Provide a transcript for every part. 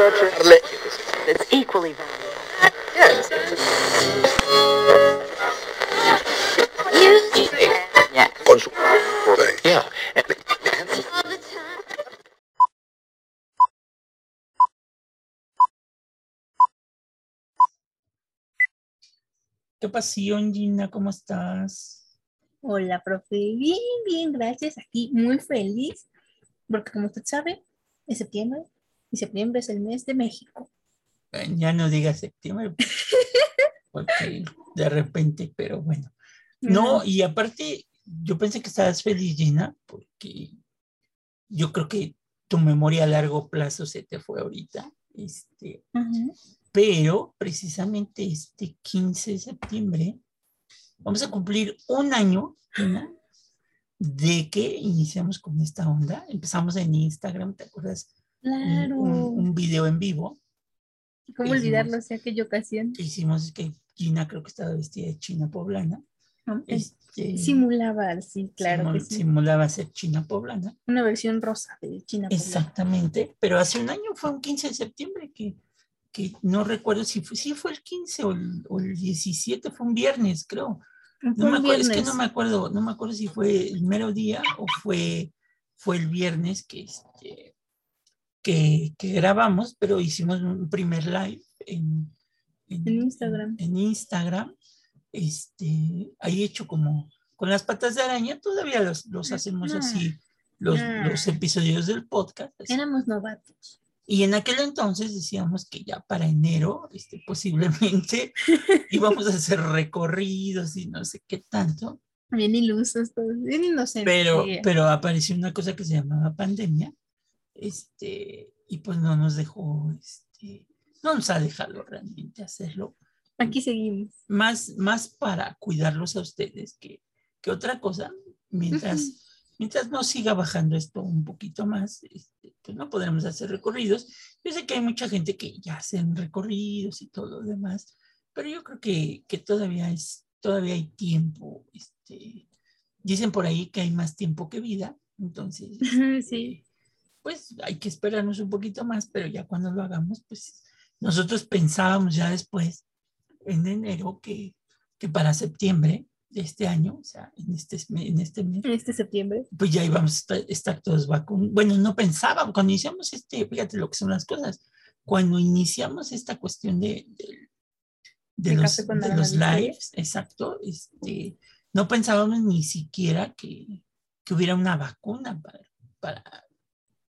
It's equally. Yeah. ¿Qué pasión, Gina? ¿Cómo estás? Hola, profe. Bien, bien, gracias. Aquí muy feliz, porque como usted sabe, es septiembre y septiembre es el mes de México. Ya no digas septiembre, porque de repente, pero bueno. No, y aparte, yo pensé que estabas feliz, Gina, porque yo creo que tu memoria a largo plazo se te fue ahorita. Este, pero precisamente este 15 de septiembre vamos a cumplir un año Gina, de que iniciamos con esta onda. Empezamos en Instagram, ¿te acuerdas? Claro. Un, un video en vivo ¿Cómo olvidarlo de aquella ocasión? que hicimos que Gina creo que estaba vestida de china poblana. ¿no? Este, Simulaba, sí, claro simul- que sí. Simulaba ser china poblana. Una versión rosa de China. Poblana. Exactamente, pero hace un año fue un 15 de septiembre que, que no recuerdo si fue, sí fue el 15 o el, o el 17, fue un viernes, creo. Fue No me acuerdo, es que no me acuerdo, no me acuerdo si fue el mero día o fue, fue el viernes que, este, que, que grabamos, pero hicimos un primer live en, En Instagram. En, Instagram. Este, ahí hecho como con las patas de araña, todavía los, los hacemos No. así, los, No. los episodios del podcast. así. Éramos novatos. Y en aquel entonces decíamos que ya para enero, este, posiblemente íbamos a hacer recorridos y no sé qué tanto, Bien ilusos todos, bien inocentes. pero, pero apareció una cosa que se llamaba pandemia, este, y pues no nos dejó, este, no nos ha dejado realmente hacerlo, Aquí seguimos. más, más para cuidarlos a ustedes que, que otra cosa, mientras, mientras no siga bajando esto un poquito más, este, pues no podremos hacer recorridos. Yo sé que hay mucha gente que ya hacen recorridos y todo lo demás, pero yo creo que, que todavía es, todavía hay tiempo. Este, dicen por ahí que hay más tiempo que vida, entonces, Sí. Pues hay que esperarnos un poquito más, pero ya cuando lo hagamos, pues nosotros pensábamos ya después, en enero, que, que para septiembre de este año, o sea, en este, en este mes, En este septiembre. pues ya íbamos a estar, estar todos vacunados. Bueno, no pensábamos, cuando iniciamos este, fíjate lo que son las cosas, cuando iniciamos esta cuestión de, de, de los, de los lives, exacto, este, no pensábamos ni siquiera que, que hubiera una vacuna para, para,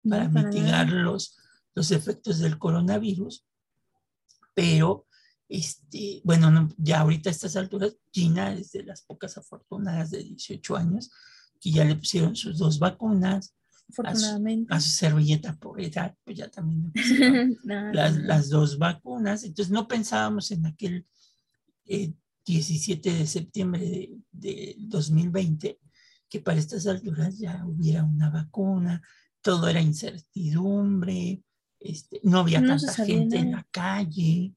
para mitigar los, los efectos del coronavirus, pero este, bueno, no, ya ahorita a estas alturas, Gina es de las pocas afortunadas de 18 años que ya le pusieron sus dos vacunas, Afortunadamente. a su servilleta por edad, pues ya también No, las, no. las dos vacunas, entonces no pensábamos en aquel eh, 17 de septiembre de, de 2020 que para estas alturas ya hubiera una vacuna, todo era incertidumbre, este, no había No tanta gente en la calle.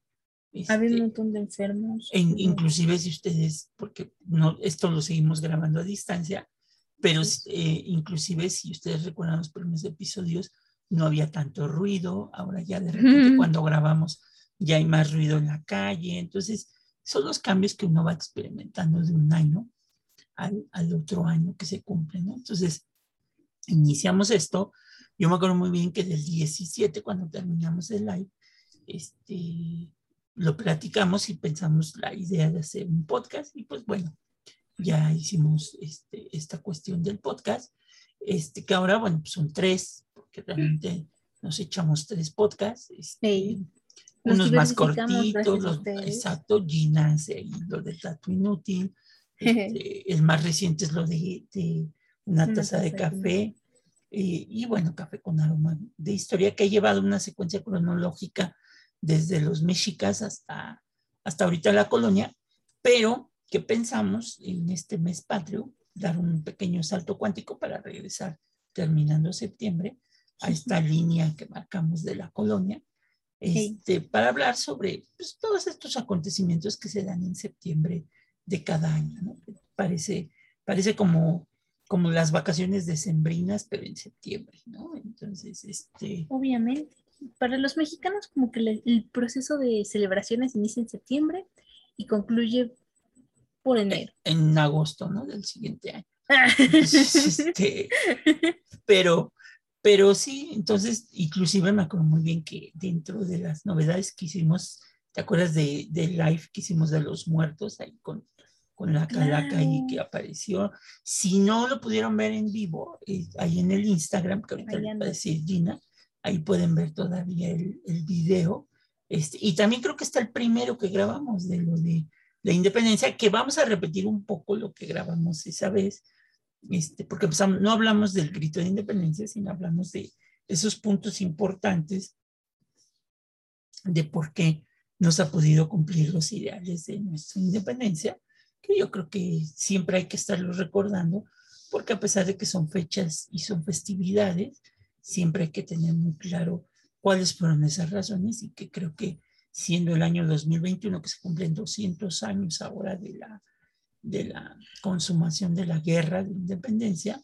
Había un este, montón de enfermos. en- inclusive si ustedes, porque no, esto lo seguimos grabando a distancia, pero eh, inclusive si ustedes recuerdan los primeros episodios, no había tanto ruido, ahora ya de repente Ujú. cuando grabamos ya hay más ruido en la calle, entonces son los cambios que uno va experimentando de un año al, al otro año que se cumple, ¿no? Entonces, iniciamos esto, yo me acuerdo muy bien que del 17, cuando terminamos el live, este, lo platicamos y pensamos la idea de hacer un podcast y pues bueno, ya hicimos este, esta cuestión del podcast, este, que ahora, bueno, pues son tres, porque realmente nos echamos tres podcasts, este, nos unos más cortitos, los- exacto, Gina ahí lo del dato inútil, este, el más reciente es lo de, de una, de taza de café, eh, y bueno, café con aroma de historia que ha llevado una secuencia cronológica desde los mexicas hasta, hasta ahorita la colonia, pero que pensamos en este mes patrio dar un pequeño salto cuántico para regresar terminando septiembre a esta línea que marcamos de la colonia, este, para hablar sobre pues, todos estos acontecimientos que se dan en septiembre de cada año. ¿no? Parece, parece como, como las vacaciones decembrinas, pero en septiembre, ¿no? Entonces, este, Obviamente. para los mexicanos como que le- el proceso de celebraciones inicia en septiembre y concluye por enero. En agosto, ¿no? Del siguiente año. Este, pero, pero sí, entonces, inclusive me acuerdo muy bien que dentro de las novedades que hicimos, ¿te acuerdas de, del live que hicimos de los muertos ahí con, con la calaca ahí Claro. que apareció? Si no lo pudieron ver en vivo, eh, ahí en el Instagram, que ahorita les va a decir Gina, ahí pueden ver todavía el, el video. Este, y también creo que está el primero que grabamos de lo de la independencia, que vamos a repetir un poco lo que grabamos esa vez, este, porque am- no hablamos del grito de independencia, sino hablamos de esos puntos importantes de por qué no se ha podido cumplir los ideales de nuestra independencia, que yo creo que siempre hay que estarlos recordando, porque a pesar de que son fechas y son festividades, siempre hay que tener muy claro cuáles fueron esas razones y que creo que siendo el año 2021 que se cumplen 200 años ahora de la, de la consumación de la guerra de independencia,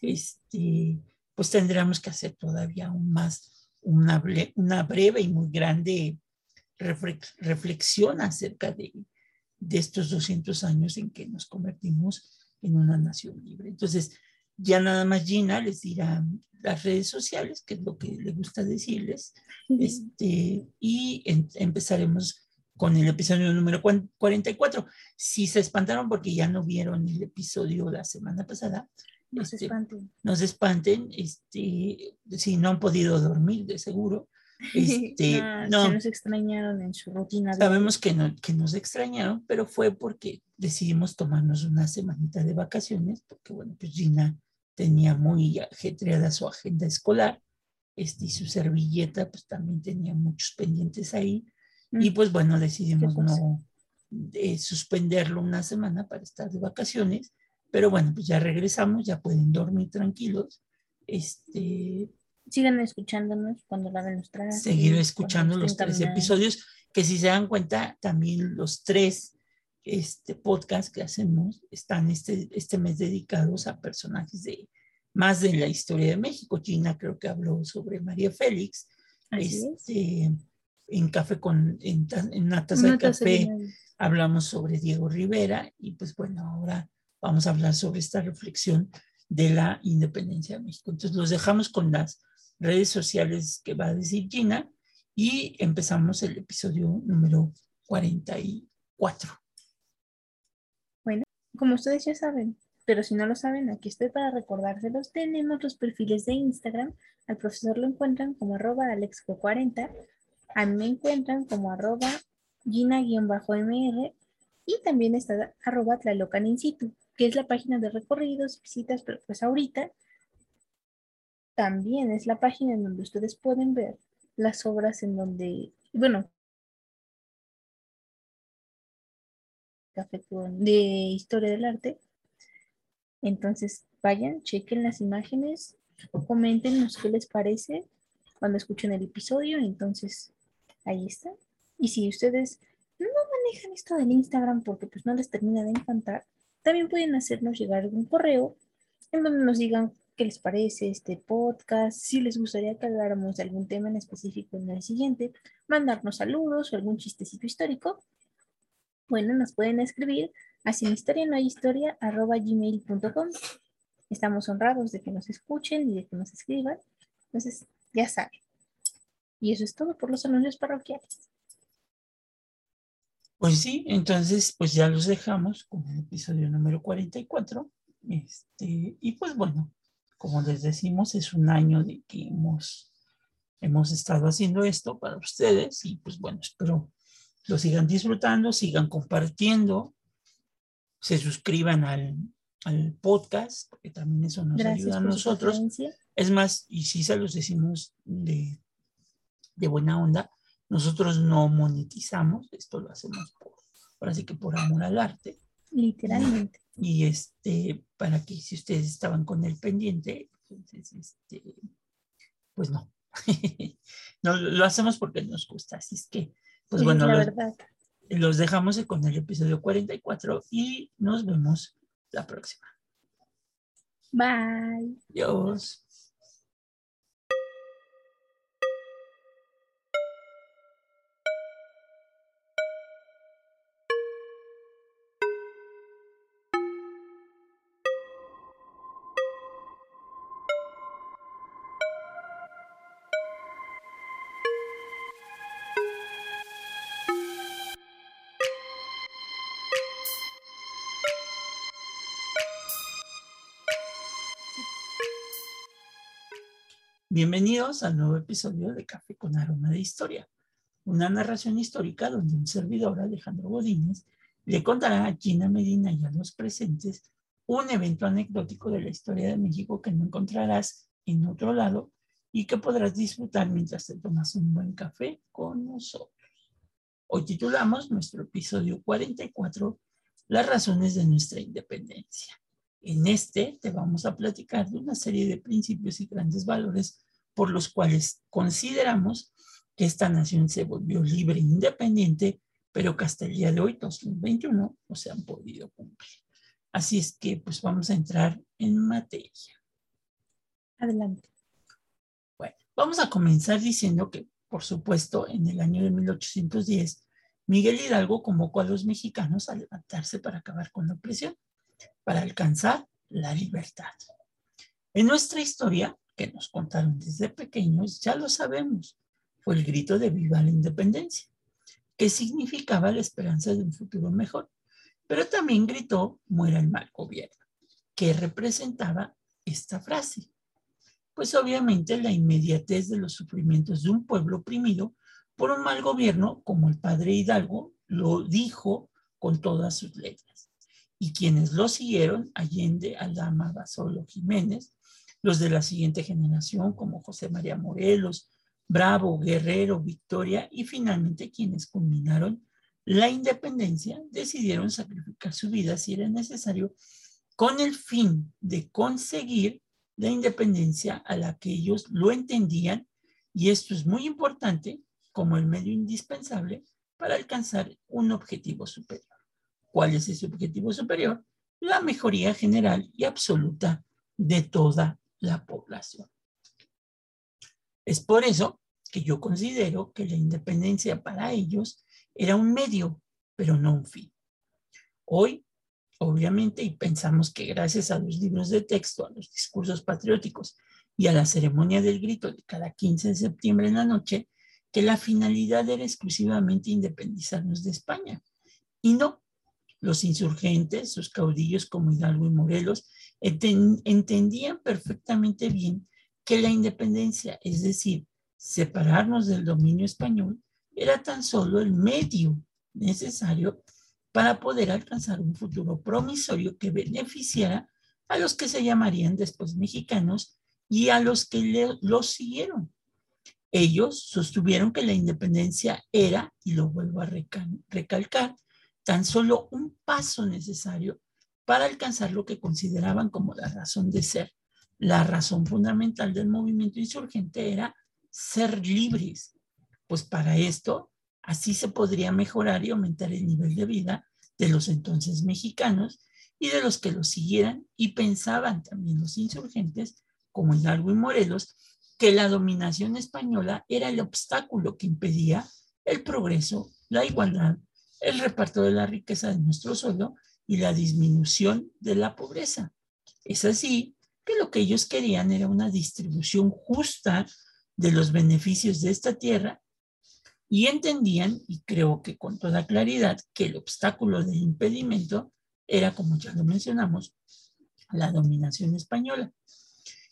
este, pues tendríamos que hacer todavía aún más una, una breve y muy grande reflex- reflexión acerca de, de estos 200 años en que nos convertimos en una nación libre. Entonces, ya nada más Gina les dirá las redes sociales, que es lo que le gusta decirles, este, y en- empezaremos con el episodio número cuan- 44. Si se espantaron porque ya no vieron el episodio la semana pasada, No se este, espanten. no se espanten, este, si no han podido dormir, de seguro. Este, no, no, Se nos extrañaron en su rutina. Sabemos que, no, que nos extrañaron, pero fue porque decidimos tomarnos una semanita de vacaciones, porque bueno, pues Gina tenía muy ajetreada su agenda escolar, este, y su servilleta pues también tenía muchos pendientes ahí, y Mm. pues bueno, decidimos no eh, suspenderlo una semana para estar de vacaciones, pero bueno, pues ya regresamos, ya pueden dormir tranquilos, este, Sigan escuchándonos cuando laven los trastes. seguir escuchando los tres caminando. episodios, que si se dan cuenta, también los tres este, podcasts que hacemos están este, este mes dedicados a personajes de más de la historia de México. Gina creo que habló sobre María Félix, es. este, en Café con, en, en una taza Una de taza café hablamos sobre Diego Rivera y pues bueno, ahora vamos a hablar sobre esta reflexión de la independencia de México. Entonces los dejamos con las redes sociales que va a decir Gina y empezamos el episodio número 44. Como ustedes ya saben, pero si no lo saben, aquí estoy para recordárselos. Tenemos los perfiles de Instagram. Al profesor lo encuentran como arroba alexco40. A mí me encuentran como arroba gina-mr. Y también está arroba tlalocan que es la página de recorridos, visitas, pero pues ahorita también es la página en donde ustedes pueden ver las obras en donde, bueno, de historia del arte. Entonces, vayan, chequen las imágenes, coméntenos qué les parece cuando escuchen el episodio. Entonces, ahí está. Y si ustedes no manejan esto del Instagram porque pues no les termina de encantar, también pueden hacernos llegar un correo en donde nos digan qué les parece este podcast, si les gustaría que habláramos de algún tema en específico en el siguiente, mandarnos saludos o algún chistecito histórico. Bueno, nos pueden escribir a sin historia no hay. Estamos honrados de que nos escuchen y de que nos escriban. Entonces, ya saben. Y eso es todo por los anuncios parroquiales. Pues sí, entonces pues ya los dejamos con el episodio número 44. Este, y pues bueno, como les decimos, es un año de que hemos, hemos estado haciendo esto para ustedes y pues bueno, espero lo sigan disfrutando, sigan compartiendo, se suscriban al, al podcast, porque también eso nos Gracias ayuda a nosotros. Es más, y sí se los decimos de, de buena onda, nosotros no monetizamos, esto lo hacemos por, ahora sí que por amor al arte. Literalmente. Y este, para que si ustedes estaban con el pendiente, entonces, este, pues no. no, lo hacemos porque nos gusta. Así es que, pues bueno, los, los dejamos con el episodio 44 y nos vemos la próxima. Bye. Adiós. Bienvenidos al nuevo episodio de Café con Aroma de Historia, una narración histórica donde un servidor, Alejandro Godínez, le contará a Gina Medina y a los presentes un evento anecdótico de la historia de México que no encontrarás en otro lado y que podrás disfrutar mientras te tomas un buen café con nosotros. Hoy titulamos nuestro episodio 44, Las razones de nuestra independencia. En este te vamos a platicar de una serie de principios y grandes valores por los cuales consideramos que esta nación se volvió libre e independiente, pero que hasta el día de hoy, 2021, no se han podido cumplir. Así es que pues vamos a entrar en materia. Adelante. Bueno, vamos a comenzar diciendo que, por supuesto, en el año de 1810, Miguel Hidalgo convocó a los mexicanos a levantarse para acabar con la opresión, para alcanzar la libertad. En nuestra historia, que nos contaron desde pequeños, ya lo sabemos, fue el grito de viva la independencia, que significaba la esperanza de un futuro mejor, pero también gritó muera el mal gobierno, que representaba esta frase. Pues obviamente la inmediatez de los sufrimientos de un pueblo oprimido por un mal gobierno, como el padre Hidalgo lo dijo con todas sus letras. Y quienes lo siguieron, Allende, Aldama, Basolo, Jiménez, los de la siguiente generación, como José María Morelos, Bravo, Guerrero, Victoria, y finalmente quienes culminaron la independencia, decidieron sacrificar su vida si era necesario con el fin de conseguir la independencia a la que ellos lo entendían, y esto es muy importante como el medio indispensable para alcanzar un objetivo superior. ¿Cuál es ese objetivo superior? La mejoría general y absoluta de toda la población. Es por eso que yo considero que la independencia para ellos era un medio, pero no un fin. Hoy, obviamente, y pensamos que gracias a los libros de texto, a los discursos patrióticos y a la ceremonia del grito de cada 15 de septiembre en la noche, que la finalidad era exclusivamente independizarnos de España. Y no, los insurgentes, sus caudillos como Hidalgo y Morelos, entendían perfectamente bien que la independencia, es decir, separarnos del dominio español, era tan solo el medio necesario para poder alcanzar un futuro promisorio que beneficiara a los que se llamarían después mexicanos y a los que los siguieron. Ellos sostuvieron que la independencia era, y lo vuelvo a recalcar, tan solo un paso necesario para alcanzar lo que consideraban como la razón de ser. La razón fundamental del movimiento insurgente era ser libres, pues para esto así se podría mejorar y aumentar el nivel de vida de los entonces mexicanos y de los que los siguieran y pensaban también los insurgentes, como Hidalgo y Morelos, que la dominación española era el obstáculo que impedía el progreso, la igualdad, el reparto de la riqueza de nuestro suelo y la disminución de la pobreza. Es así que lo que ellos querían era una distribución justa de los beneficios de esta tierra y entendían, y creo que con toda claridad, que el obstáculo del impedimento era, como ya lo mencionamos, la dominación española.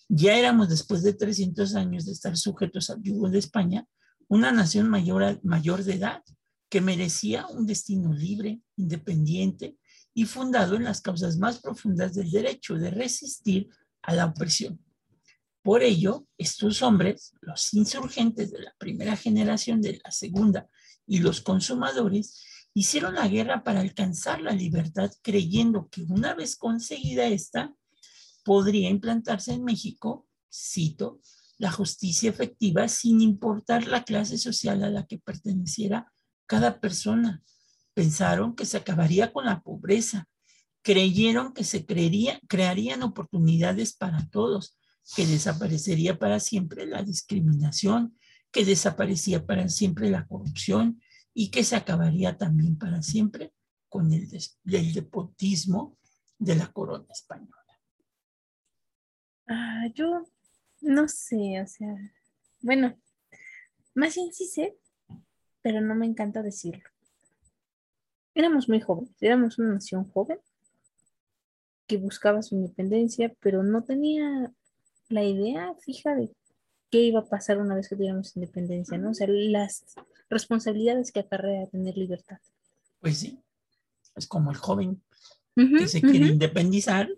Ya éramos, después de 300 años de estar sujetos al yugo de España, una nación mayor, mayor de edad que merecía un destino libre, independiente y fundado en las causas más profundas del derecho de resistir a la opresión. Por ello, estos hombres, los insurgentes de la primera generación, de la segunda y los consumadores, hicieron la guerra para alcanzar la libertad creyendo que una vez conseguida esta, podría implantarse en México, cito, la justicia efectiva sin importar la clase social a la que perteneciera cada persona. Pensaron que se acabaría con la pobreza, creyeron que se crearían oportunidades para todos, que desaparecería para siempre la discriminación, que desaparecía para siempre la corrupción y que se acabaría también para siempre con el, el depotismo de la corona española. Ah, yo no sé, o sea, bueno, más bien sí sé, pero no me encanta decirlo. Éramos muy jóvenes, éramos una nación joven que buscaba su independencia, pero no tenía la idea fija de qué iba a pasar una vez que tuviéramos independencia, ¿no? O sea, las responsabilidades que acarrea tener libertad. Pues sí, es como el joven que se quiere independizar,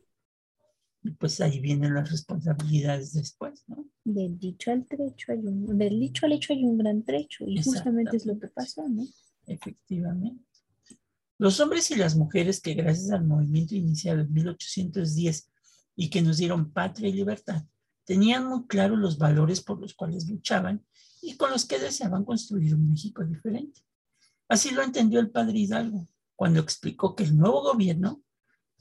y pues ahí vienen las responsabilidades después, ¿no? Del dicho al trecho hay un, del dicho al hecho hay un gran trecho, y justamente es lo que pasó, ¿no? Efectivamente. Los hombres y las mujeres que gracias al movimiento iniciado en 1810 y que nos dieron patria y libertad, tenían muy claro los valores por los cuales luchaban y con los que deseaban construir un México diferente. Así lo entendió el padre Hidalgo cuando explicó que el nuevo gobierno,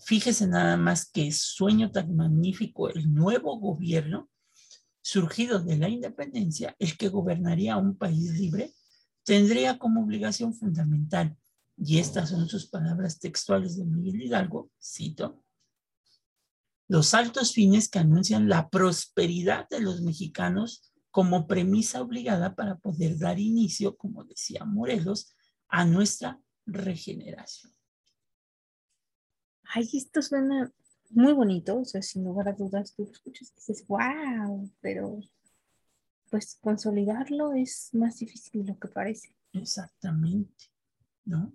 fíjese nada más que sueño tan magnífico, el nuevo gobierno surgido de la independencia, el que gobernaría un país libre, tendría como obligación fundamental, y estas son sus palabras textuales de Miguel Hidalgo, cito, los altos fines que anuncian la prosperidad de los mexicanos como premisa obligada para poder dar inicio, como decía Morelos, a nuestra regeneración. Ay, esto suena muy bonito, o sea, sin lugar a dudas, tú escuchas y dices, wow, pero pues consolidarlo es más difícil de lo que parece. Exactamente, ¿no?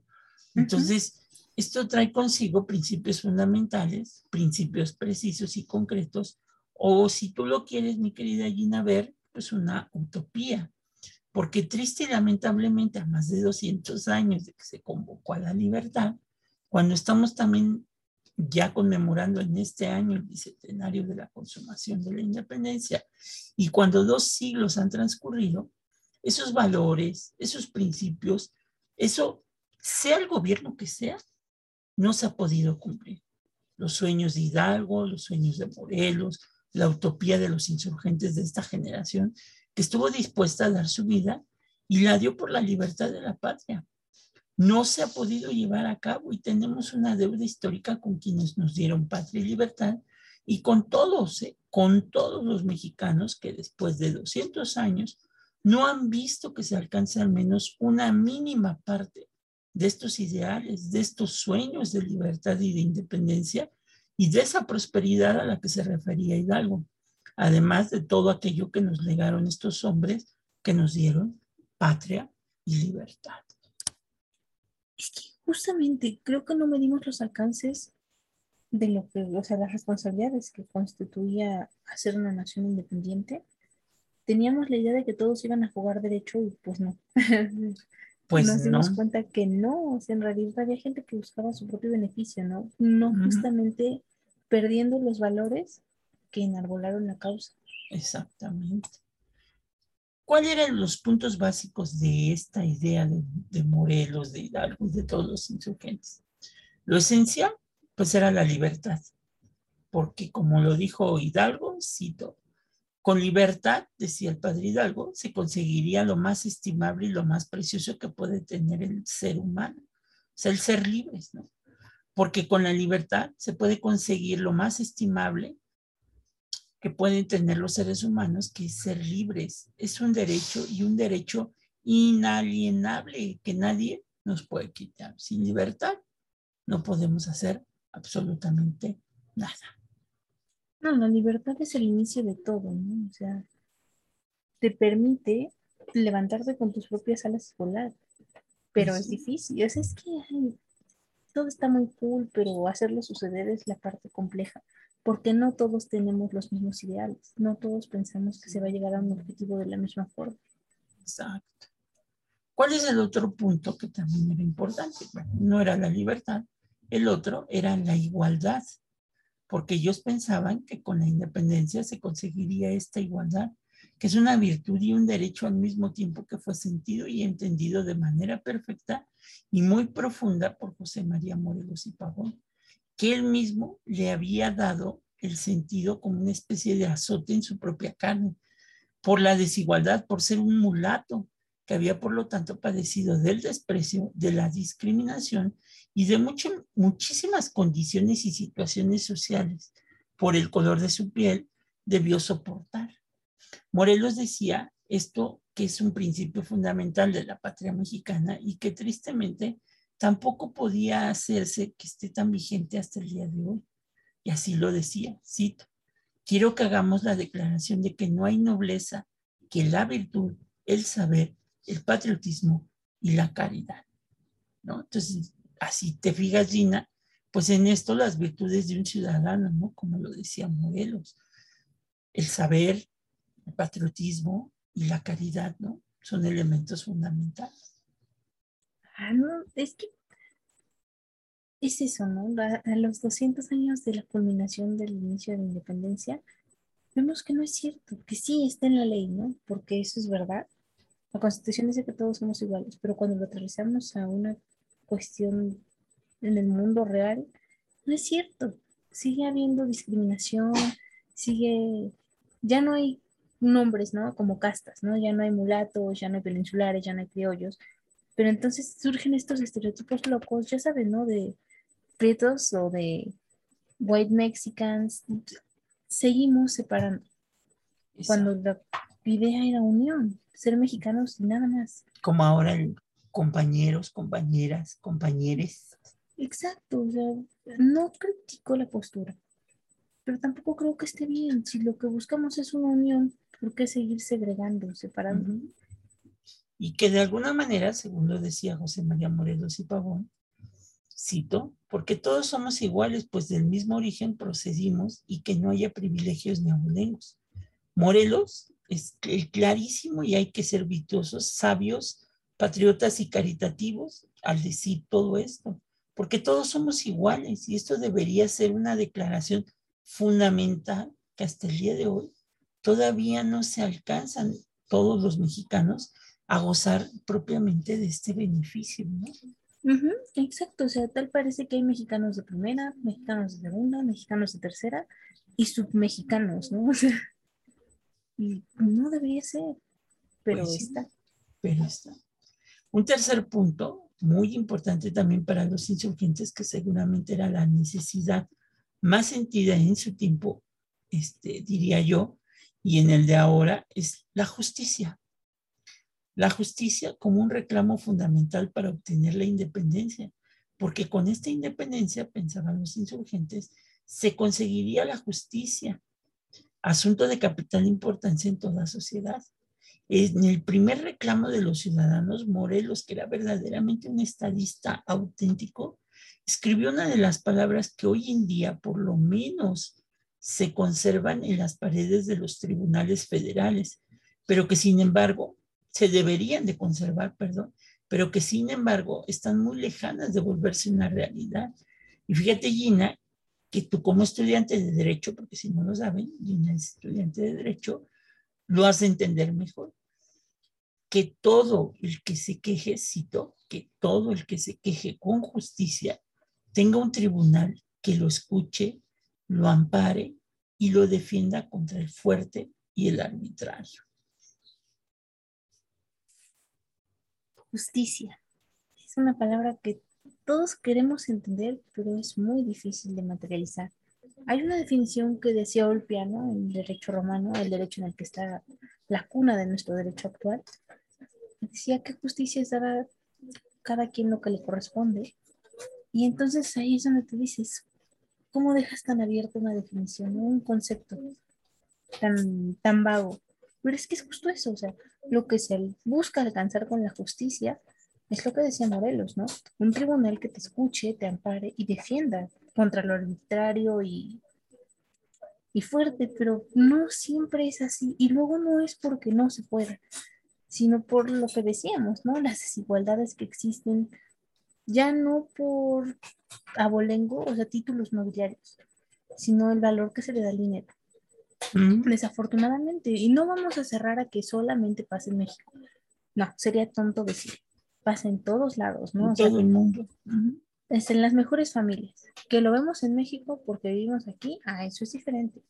Entonces, esto trae consigo principios fundamentales, principios precisos y concretos, o si tú lo quieres, mi querida Gina, ver, pues una utopía, porque triste y lamentablemente a más de 200 años de que se convocó a la libertad, cuando estamos también ya conmemorando en este año el bicentenario de la consumación de la independencia, y cuando dos siglos han transcurrido, esos valores, esos principios, eso, sea el gobierno que sea, no se ha podido cumplir. Los sueños de Hidalgo, los sueños de Morelos, la utopía de los insurgentes de esta generación, que estuvo dispuesta a dar su vida y la dio por la libertad de la patria. No se ha podido llevar a cabo y tenemos una deuda histórica con quienes nos dieron patria y libertad y con todos, ¿eh? con todos los mexicanos que después de 200 años no han visto que se alcance al menos una mínima parte de estos ideales, de estos sueños de libertad y de independencia y de esa prosperidad a la que se refería Hidalgo, además de todo aquello que nos legaron estos hombres que nos dieron patria y libertad. Es que justamente creo que no medimos los alcances de lo que, o sea, las responsabilidades que constituía hacer una nación independiente. Teníamos la idea de que todos iban a jugar derecho y pues no. Pues Nos dimos no. cuenta que no, o sea, en realidad había gente que buscaba su propio beneficio, ¿no? No justamente perdiendo los valores que enarbolaron la causa. Exactamente. ¿Cuáles eran los puntos básicos de esta idea de, Morelos, de Hidalgo de todos los insurgentes? Lo esencial, pues era la libertad, porque como lo dijo Hidalgo, cito, con libertad, decía el padre Hidalgo, se conseguiría lo más estimable y lo más precioso que puede tener el ser humano, o el ser libres, ¿no? Porque con la libertad se puede conseguir lo más estimable que pueden tener los seres humanos, que es ser libres. Es un derecho y un derecho inalienable que nadie nos puede quitar. Sin libertad no podemos hacer absolutamente nada. No, la libertad es el inicio de todo, ¿no? O sea, te permite levantarte con tus propias alas y volar. Pero es difícil. O sea, es que ay, todo está muy cool, pero hacerlo suceder es la parte compleja. Porque no todos tenemos los mismos ideales. No todos pensamos que se va a llegar a un objetivo de la misma forma. Exacto. ¿Cuál es el otro punto que también era importante? Bueno, no era la libertad, el otro era la igualdad, porque ellos pensaban que con la independencia se conseguiría esta igualdad, que es una virtud y un derecho al mismo tiempo que fue sentido y entendido de manera perfecta y muy profunda por José María Morelos y Pavón, que él mismo le había dado el sentido como una especie de azote en su propia carne, por la desigualdad, por ser un mulato, que había por lo tanto padecido del desprecio, de la discriminación y de mucho, muchísimas condiciones y situaciones sociales por el color de su piel, debió soportar. Morelos decía esto que es un principio fundamental de la patria mexicana y que tristemente tampoco podía hacerse que esté tan vigente hasta el día de hoy. Y así lo decía, cito, quiero que hagamos la declaración de que no hay nobleza que la virtud, el saber, el patriotismo y la caridad. ¿no? Entonces, así te fijas, Gina, pues en esto las virtudes de un ciudadano, ¿no? Como lo decía Morelos, el saber, el patriotismo y la caridad, ¿no? Son elementos fundamentales. Ah, no, es que es eso, ¿no? A, a, los 200 años de la culminación del inicio de la independencia, vemos que no es cierto, que sí está en la ley, ¿no? Porque eso es verdad. La constitución dice que todos somos iguales, pero cuando lo aterrizamos a una cuestión en el mundo real, no es cierto. Sigue habiendo discriminación, sigue, ya no hay nombres, ¿no? Como castas, ¿no? Ya no hay mulatos, ya no hay peninsulares, ya no hay criollos. Pero entonces surgen estos estereotipos locos, ya saben, ¿no? De prietos o de white mexicans. Seguimos separando. Cuando la idea era unión, ser mexicanos y nada más. Como ahora el compañeros, compañeras, compañeres. Exacto, o sea, no critico la postura, pero tampoco creo que esté bien. Si lo que buscamos es una unión, ¿por qué seguir segregando, separando? Uh -huh. Y que de alguna manera, según lo decía José María Morelos y Pavón, cito, porque todos somos iguales, pues del mismo origen procedimos y que no haya privilegios ni abolengo. Morelos es clarísimo y hay que ser virtuosos, sabios, patriotas y caritativos al decir todo esto, porque todos somos iguales y esto debería ser una declaración fundamental que hasta el día de hoy todavía no se alcanzan todos los mexicanos a gozar propiamente de este beneficio, ¿no? Uh -huh, exacto, o sea, tal parece que hay mexicanos de primera, mexicanos de segunda, mexicanos de tercera y submexicanos, ¿no? O sea, y no debería ser, pero Pues sí, está. pero está. Un tercer punto, muy importante también para los insurgentes, que seguramente era la necesidad más sentida en su tiempo, este, diría yo, y en el de ahora, es la justicia. La justicia como un reclamo fundamental para obtener la independencia, porque con esta independencia, pensaban los insurgentes, se conseguiría la justicia, asunto de capital importancia en toda sociedad. En el primer reclamo de los ciudadanos, Morelos, que era verdaderamente un estadista auténtico, escribió una de las palabras que hoy en día, por lo menos, se conservan en las paredes de los tribunales federales, pero que sin embargo se deberían de conservar, perdón, pero que sin embargo están muy lejanas de volverse una realidad. Y fíjate, Gina, que tú como estudiante de derecho, porque si no lo saben, Gina es estudiante de derecho, lo has de entender mejor. Que todo el que se queje, cito, que todo el que se queje con justicia tenga un tribunal que lo escuche, lo ampare y lo defienda contra el fuerte y el arbitrario. Justicia. Es una palabra que todos queremos entender, pero es muy difícil de materializar. Hay una definición que decía Olpiano en el derecho romano, el derecho en el que está la cuna de nuestro derecho actual. Decía que justicia es dar a cada quien lo que le corresponde. Y entonces ahí es donde te dices, ¿cómo dejas tan abierta una definición, un concepto tan, tan vago? Pero es que es justo eso, o sea, lo que se busca alcanzar con la justicia es lo que decía Morelos, ¿no? Un tribunal que te escuche, te ampare y defienda contra lo arbitrario y, y fuerte, pero no siempre es así. Y luego no es porque no se pueda, sino por lo que decíamos, ¿no? Las desigualdades que existen, ya no por abolengo, o sea, títulos nobiliarios, sino el valor que se le da al dinero. ¿Mm? Desafortunadamente, y no vamos a cerrar a que solamente pase en México. No, sería tonto decir. Pasa en todos lados, ¿no? En O sea, todo el mundo. Es en las mejores familias. Que lo vemos en México porque vivimos aquí, ah, eso es diferente.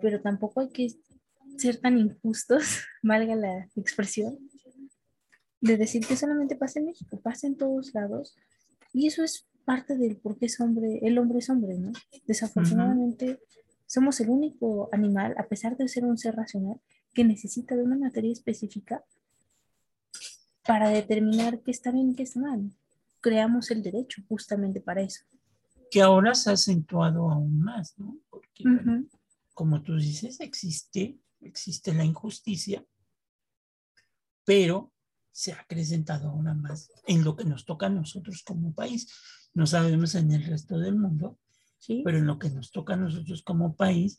Pero tampoco hay que ser tan injustos, valga la expresión, de decir que solamente pasa en México, pasa en todos lados. Y eso es parte del por qué es hombre, el hombre es hombre, ¿no? Desafortunadamente, somos el único animal, a pesar de ser un ser racional, que necesita de una materia específica para determinar qué está bien y qué está mal. Creamos el derecho justamente para eso. Que ahora se ha acentuado aún más, ¿no? Porque, bueno, como tú dices, existe, existe la injusticia pero se ha acrecentado ahora más en lo que nos toca a nosotros como país. No sabemos en el resto del mundo, Sí. pero en lo que nos toca a nosotros como país,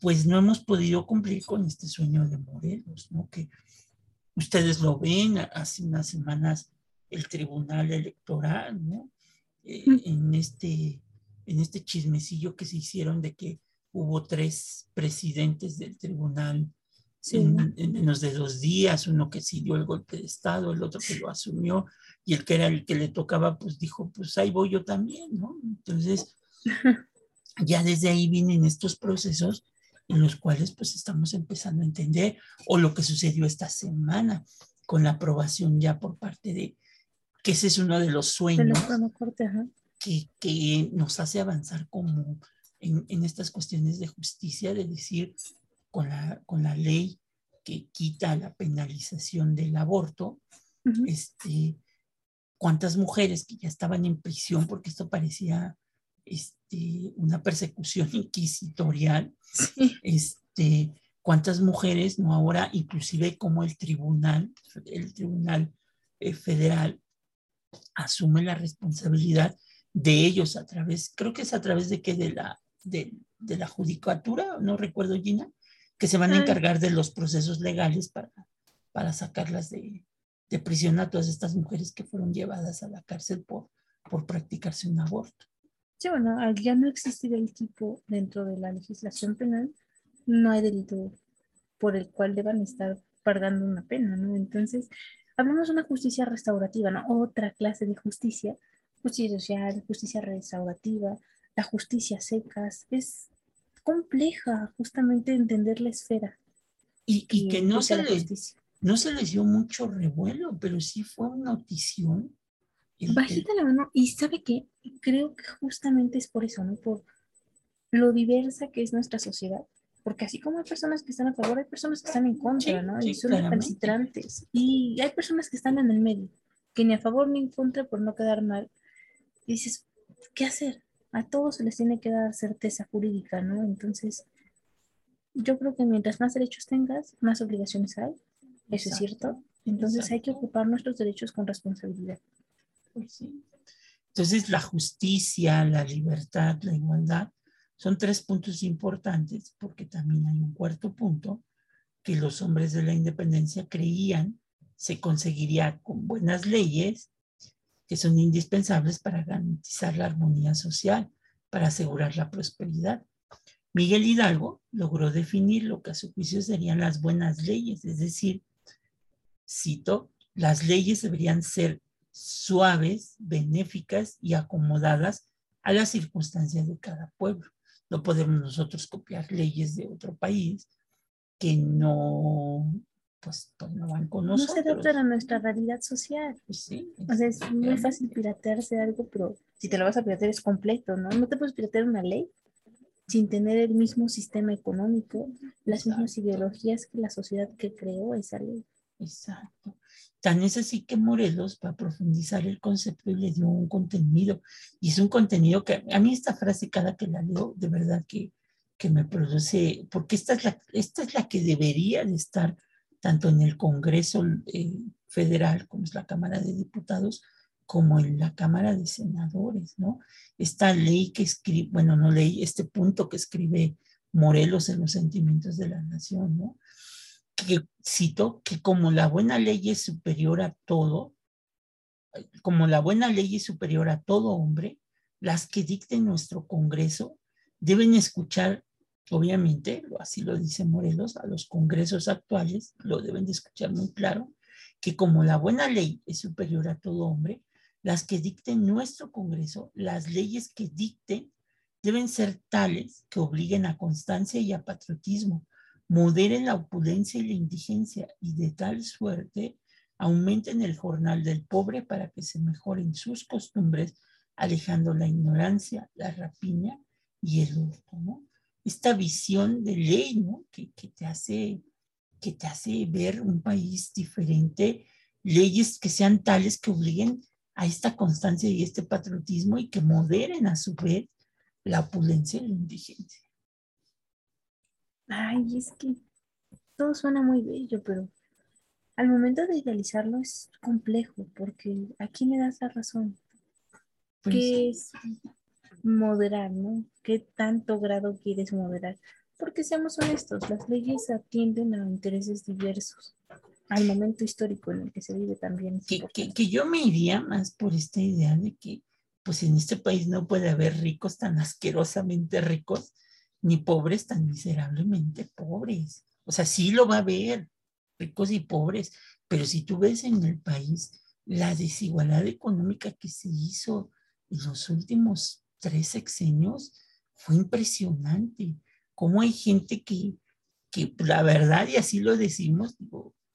pues no hemos podido cumplir con este sueño de Morelos, ¿no? Que ustedes lo ven, hace unas semanas el Tribunal Electoral, ¿no? Eh, en, este, en este chismecillo que se hicieron de que hubo tres presidentes del tribunal Sí. en, en menos de dos días, uno que sí dio el golpe de Estado, el otro que lo asumió, y el que era el que le tocaba, pues dijo, pues ahí voy yo también, ¿no? Entonces, ya desde ahí vienen estos procesos en los cuales pues estamos empezando a entender, o lo que sucedió esta semana con la aprobación ya por parte de, que ese es uno de los sueños Corte, que, que nos hace avanzar como en, en estas cuestiones de justicia, de decir, con la, con la ley que quita la penalización del aborto, Ujú. este, cuántas mujeres que ya estaban en prisión, porque esto parecía este, una persecución inquisitorial, Sí. este, cuántas mujeres, no ahora, inclusive como el tribunal, el tribunal eh, federal asume la responsabilidad de ellos a través, creo que es a través de que de la, de, de la judicatura, no recuerdo Gina, que se van a encargar de los procesos legales para, para sacarlas de, de prisión a todas estas mujeres que fueron llevadas a la cárcel por, por practicarse un aborto. Sí, bueno, al ya no existir el tipo dentro de la legislación penal, no hay delito por el cual deban estar pagando una pena, ¿no? Entonces, hablamos de una justicia restaurativa, ¿no? Otra clase de justicia, justicia social, justicia restaurativa, la justicia secas, es compleja justamente entender la esfera. Y, y que no se, no se les dio mucho revuelo, pero sí fue una notición. El- Bajita la mano, y sabe que creo que justamente es por eso, ¿no? Por lo diversa que es nuestra sociedad. Porque así como hay personas que están a favor, hay personas que están en contra, Sí, ¿no? sí, y son recalcitrantes. Y hay personas que están en el medio, que ni a favor ni en contra por no quedar mal. Y dices, ¿qué hacer? A todos se les tiene que dar certeza jurídica, ¿no? Entonces, yo creo que mientras más derechos tengas, más obligaciones hay. Eso es cierto. Entonces hay que ocupar nuestros derechos con responsabilidad. Entonces, la justicia, la libertad, la igualdad son tres puntos importantes, porque también hay un cuarto punto que los hombres de la independencia creían se conseguiría con buenas leyes que son indispensables para garantizar la armonía social, para asegurar la prosperidad. Miguel Hidalgo logró definir lo que a su juicio serían las buenas leyes, es decir, cito, las leyes deberían ser suaves, benéficas y acomodadas a las circunstancias de cada pueblo. No podemos nosotros copiar leyes de otro país que no, pues, pues no van con No se nosotros. adaptan a nuestra realidad social. Pues sí, O sea, es muy fácil piratearse algo, pero si te lo vas a piratear es completo, ¿no? No te puedes piratear una ley sin tener el mismo sistema económico, las mismas Exacto. ideologías que la sociedad que creó esa ley. Exacto. Tan es así que Morelos va a profundizar el concepto y le dio un contenido. Y es un contenido que a mí esta frase cada que la leo, de verdad que, que me produce, porque esta es, la, esta es la que debería de estar tanto en el Congreso eh, Federal, como es la Cámara de Diputados, como en la Cámara de Senadores, ¿no? Esta ley que escribe, bueno, no ley, este punto que escribe Morelos en los sentimientos de la nación, ¿no? Que cito que como la buena ley es superior a todo, como la buena ley es superior a todo hombre, las que dicte nuestro Congreso deben escuchar, obviamente, así lo dice Morelos, a los congresos actuales, lo deben de escuchar muy claro, que como la buena ley es superior a todo hombre, las que dicten nuestro Congreso, las leyes que dicten, deben ser tales que obliguen a constancia y a patriotismo, moderen la opulencia y la indigencia y de tal suerte aumenten el jornal del pobre para que se mejoren sus costumbres, alejando la ignorancia, la rapiña y el hurto. Esta visión de ley. Que, que, te hace, que te hace ver un país diferente, leyes que sean tales que obliguen a esta constancia y este patriotismo y que moderen a su vez la opulencia y la indigencia. Ay, es que todo suena muy bello, pero al momento de idealizarlo es complejo, porque aquí me das la razón. Pues, ¿Qué es moderar, no? ¿Qué tanto grado quieres moderar? Porque seamos honestos, las leyes atienden a intereses diversos. Al momento histórico en el que se vive también. que, que, que yo me iría más por esta idea de que pues en este país no puede haber ricos tan asquerosamente ricos ni pobres tan miserablemente pobres. O sea, sí lo va a haber, ricos y pobres, pero si tú ves en el país la desigualdad económica que se hizo en los últimos tres sexenios, fue impresionante. Cómo hay gente que, que la verdad, y así lo decimos,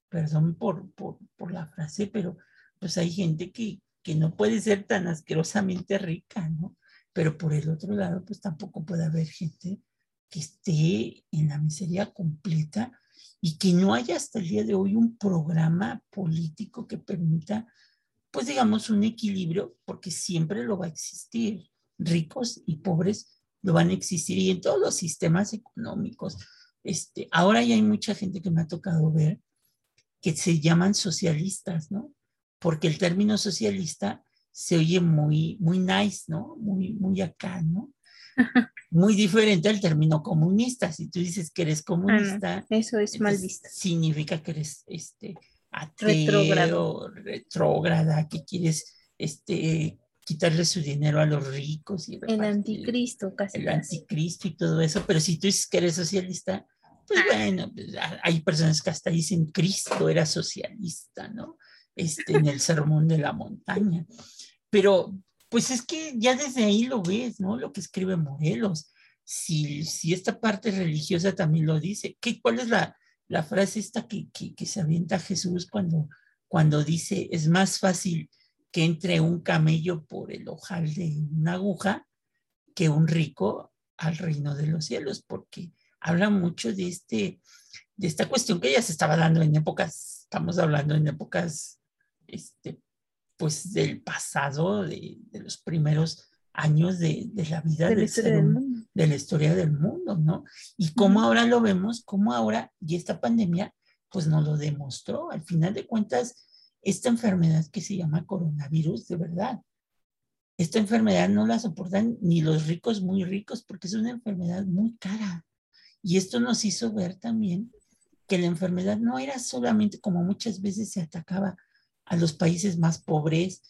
perdón por, por, por la frase, pero pues hay gente que, que no puede ser tan asquerosamente rica, ¿no? Pero por el otro lado, pues tampoco puede haber gente que esté en la miseria completa y que no haya hasta el día de hoy un programa político que permita, pues digamos, un equilibrio, porque siempre lo va a existir. Ricos y pobres lo van a existir y en todos los sistemas económicos. Este, ahora ya hay mucha gente que me ha tocado ver que se llaman socialistas, ¿no? Porque el término socialista se oye muy, muy nice, ¿no? Muy, muy acá, ¿no? Muy diferente al término comunista. Si tú dices que eres comunista, Eso es mal visto. significa que eres este, ateo, retrógrada, que quieres este, quitarle su dinero a los ricos. Y El anticristo, casi. el casi. anticristo y todo eso, pero si tú dices que eres socialista, pues bueno, pues, a- hay personas que hasta dicen Cristo era socialista, ¿no? Este, en el sermón de la montaña. Pero, pues es que ya desde ahí lo ves, ¿no? Lo que escribe Morelos. Si, si esta parte religiosa también lo dice, ¿qué, ¿cuál es la, la frase esta que, que, se avienta Jesús cuando, cuando dice, es más fácil que entre un camello por el ojal de una aguja que un rico al reino de los cielos, porque habla mucho de, este, de esta cuestión que ya se estaba dando en épocas, estamos hablando en épocas, este, pues del pasado, de, de los primeros años de, de la vida De la del historia ser del mundo. de la historia del mundo, ¿no? Y cómo ahora lo vemos, cómo ahora, y esta pandemia, pues nos lo demostró. Al final de cuentas, esta enfermedad que se llama coronavirus, de verdad, esta enfermedad no la soportan ni los ricos muy ricos, porque es una enfermedad muy cara. Y esto nos hizo ver también que la enfermedad no era solamente como muchas veces se atacaba a los países más pobres,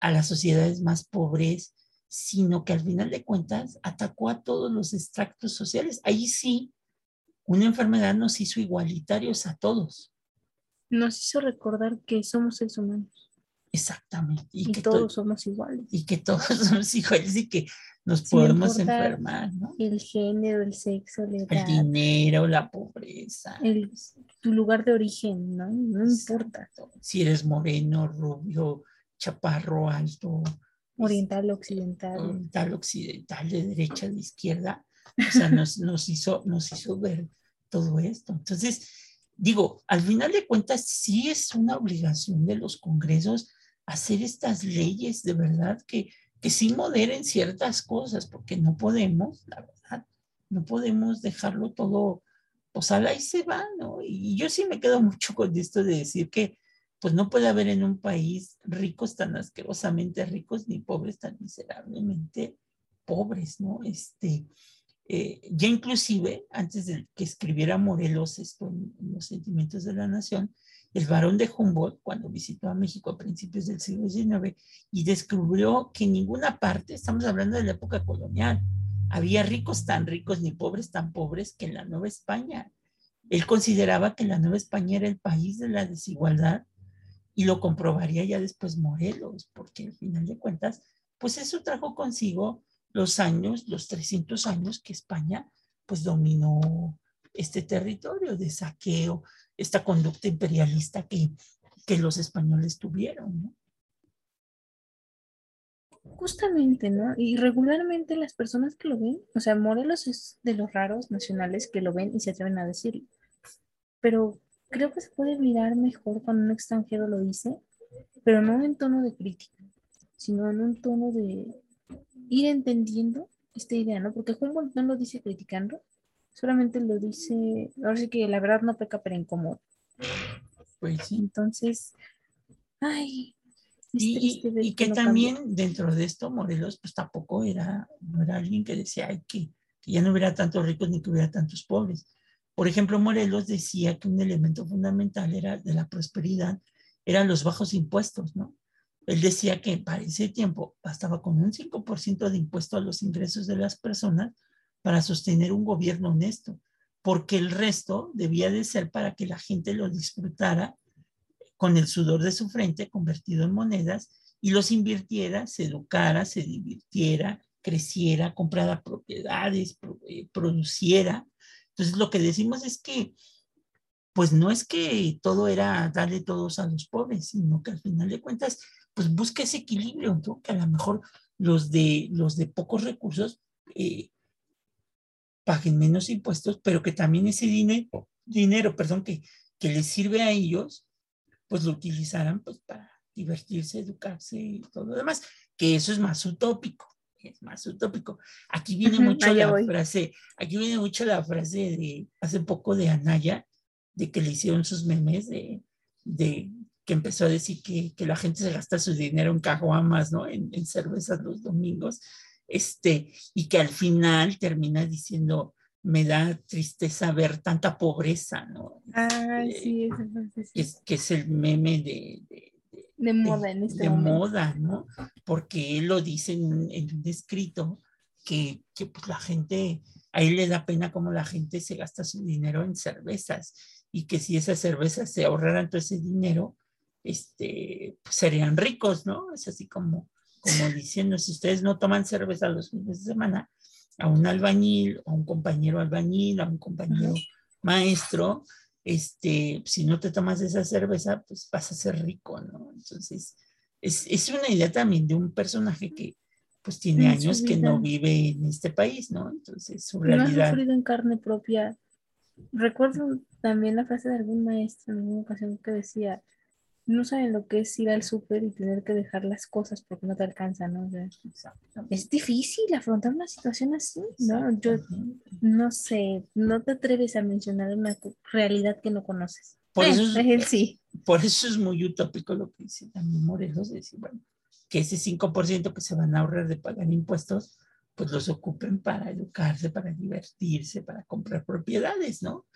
a las sociedades más pobres, sino que al final de cuentas atacó a todos los extractos sociales. Ahí sí, una enfermedad nos hizo igualitarios a todos. Nos hizo recordar que somos seres humanos Exactamente. Y, y que, to- todos somos iguales. y que todos somos iguales y que nos Sin podemos enfermar, ¿no? El género, el sexo, la El edad, dinero, la pobreza. el- tu lugar de origen, ¿no? No importa. Si eres moreno, rubio, chaparro, alto, Oriental, occidental. oriental, occidental, de derecha, de izquierda, o sea, nos, nos, hizo, nos hizo ver todo esto. Entonces, digo, al final de cuentas, sí es una obligación de los congresos hacer estas leyes de verdad que, que sí moderen ciertas cosas, porque no podemos, la verdad, no podemos dejarlo todo, pues al ahí se va, ¿no? Y yo sí me quedo mucho con esto de decir que pues no puede haber en un país ricos tan asquerosamente ricos ni pobres tan miserablemente pobres, ¿no? Este, eh, ya inclusive, antes de que escribiera Morelos esto en, en Los Sentimientos de la Nación, el varón de Humboldt, cuando visitó a México a principios del siglo XIX y descubrió que en ninguna parte, estamos hablando de la época colonial, había ricos tan ricos ni pobres tan pobres que en la Nueva España. Él consideraba que la Nueva España era el país de la desigualdad y lo comprobaría ya después Morelos, porque al final de cuentas, pues eso trajo consigo los años, los 300 años que España pues dominó este territorio de saqueo, esta conducta imperialista que, que los españoles tuvieron, ¿no? Justamente, ¿no? Y regularmente las personas que lo ven, o sea, Morelos es de los raros nacionales que lo ven y se atreven a decirlo. Pero creo que se puede mirar mejor cuando un extranjero lo dice, pero no en tono de crítica, sino en un tono de ir entendiendo esta idea, ¿no? Porque Humboldt no lo dice criticando, solamente lo dice, ahora sí que la verdad no peca, pero incomoda. Pues sí. Entonces, ay, Y, y que no también cambia. dentro de esto Morelos pues tampoco era, no era alguien que decía "Ay, que, que ya no hubiera tantos ricos ni que hubiera tantos pobres. Por ejemplo, Morelos decía que un elemento fundamental era de la prosperidad eran los bajos impuestos, ¿no? Él decía que para ese tiempo bastaba con un 5% de impuesto a los ingresos de las personas para sostener un gobierno honesto, porque el resto debía de ser para que la gente lo disfrutara con el sudor de su frente convertido en monedas y los invirtiera, se educara, se divirtiera, creciera, comprara propiedades, pro- eh, produciera. Entonces lo que decimos es que pues no es que todo era darle todos a los pobres, sino que al final de cuentas, pues busca ese equilibrio, ¿no? que a lo mejor los de, los de pocos recursos eh, paguen menos impuestos, pero que también ese dinero, dinero perdón, que, que les sirve a ellos, pues lo utilizaran pues para divertirse, educarse y todo lo demás, que eso es más utópico, es más utópico. Aquí viene mucho la voy. frase, aquí viene mucho la frase de hace poco de Anaya, de que le hicieron sus memes de, de que empezó a decir que, que la gente se gasta su dinero en caguamas, ¿no? En, en cervezas los domingos, este, y que al final termina diciendo, me da tristeza ver tanta pobreza, ¿no? Sí, que, sí. es, que es el meme de, de, de- De moda en este moda, ¿no? Porque él lo dice en, en un escrito que, que pues la gente, a él le da pena como la gente se gasta su dinero en cervezas y que si esas cervezas se ahorraran todo ese dinero, este, pues serían ricos, ¿no? Es así como, como diciendo, si ustedes no toman cerveza los fines de semana, a un albañil, a un compañero albañil, a un compañero maestro, este, si no te tomas esa cerveza, pues vas a ser rico, ¿no? Entonces, es, es una idea también de un personaje que pues tiene En años que no vive en este país, ¿no? Entonces, su No ha realidad, sufrido en carne propia. Recuerdo también la frase de algún maestro en alguna ocasión que decía, no saben lo que es ir al súper y tener que dejar las cosas porque no te alcanzan, ¿no? O sea, es difícil afrontar una situación así, ¿no? Yo no sé, no te atreves a mencionar una realidad que no conoces. Por Eh, eso es- él sí. Por eso es muy utópico lo que dice también Morelos, decir, bueno, que ese 5% que se van a ahorrar de pagar impuestos, pues los ocupen para educarse, para divertirse, para comprar propiedades, ¿no?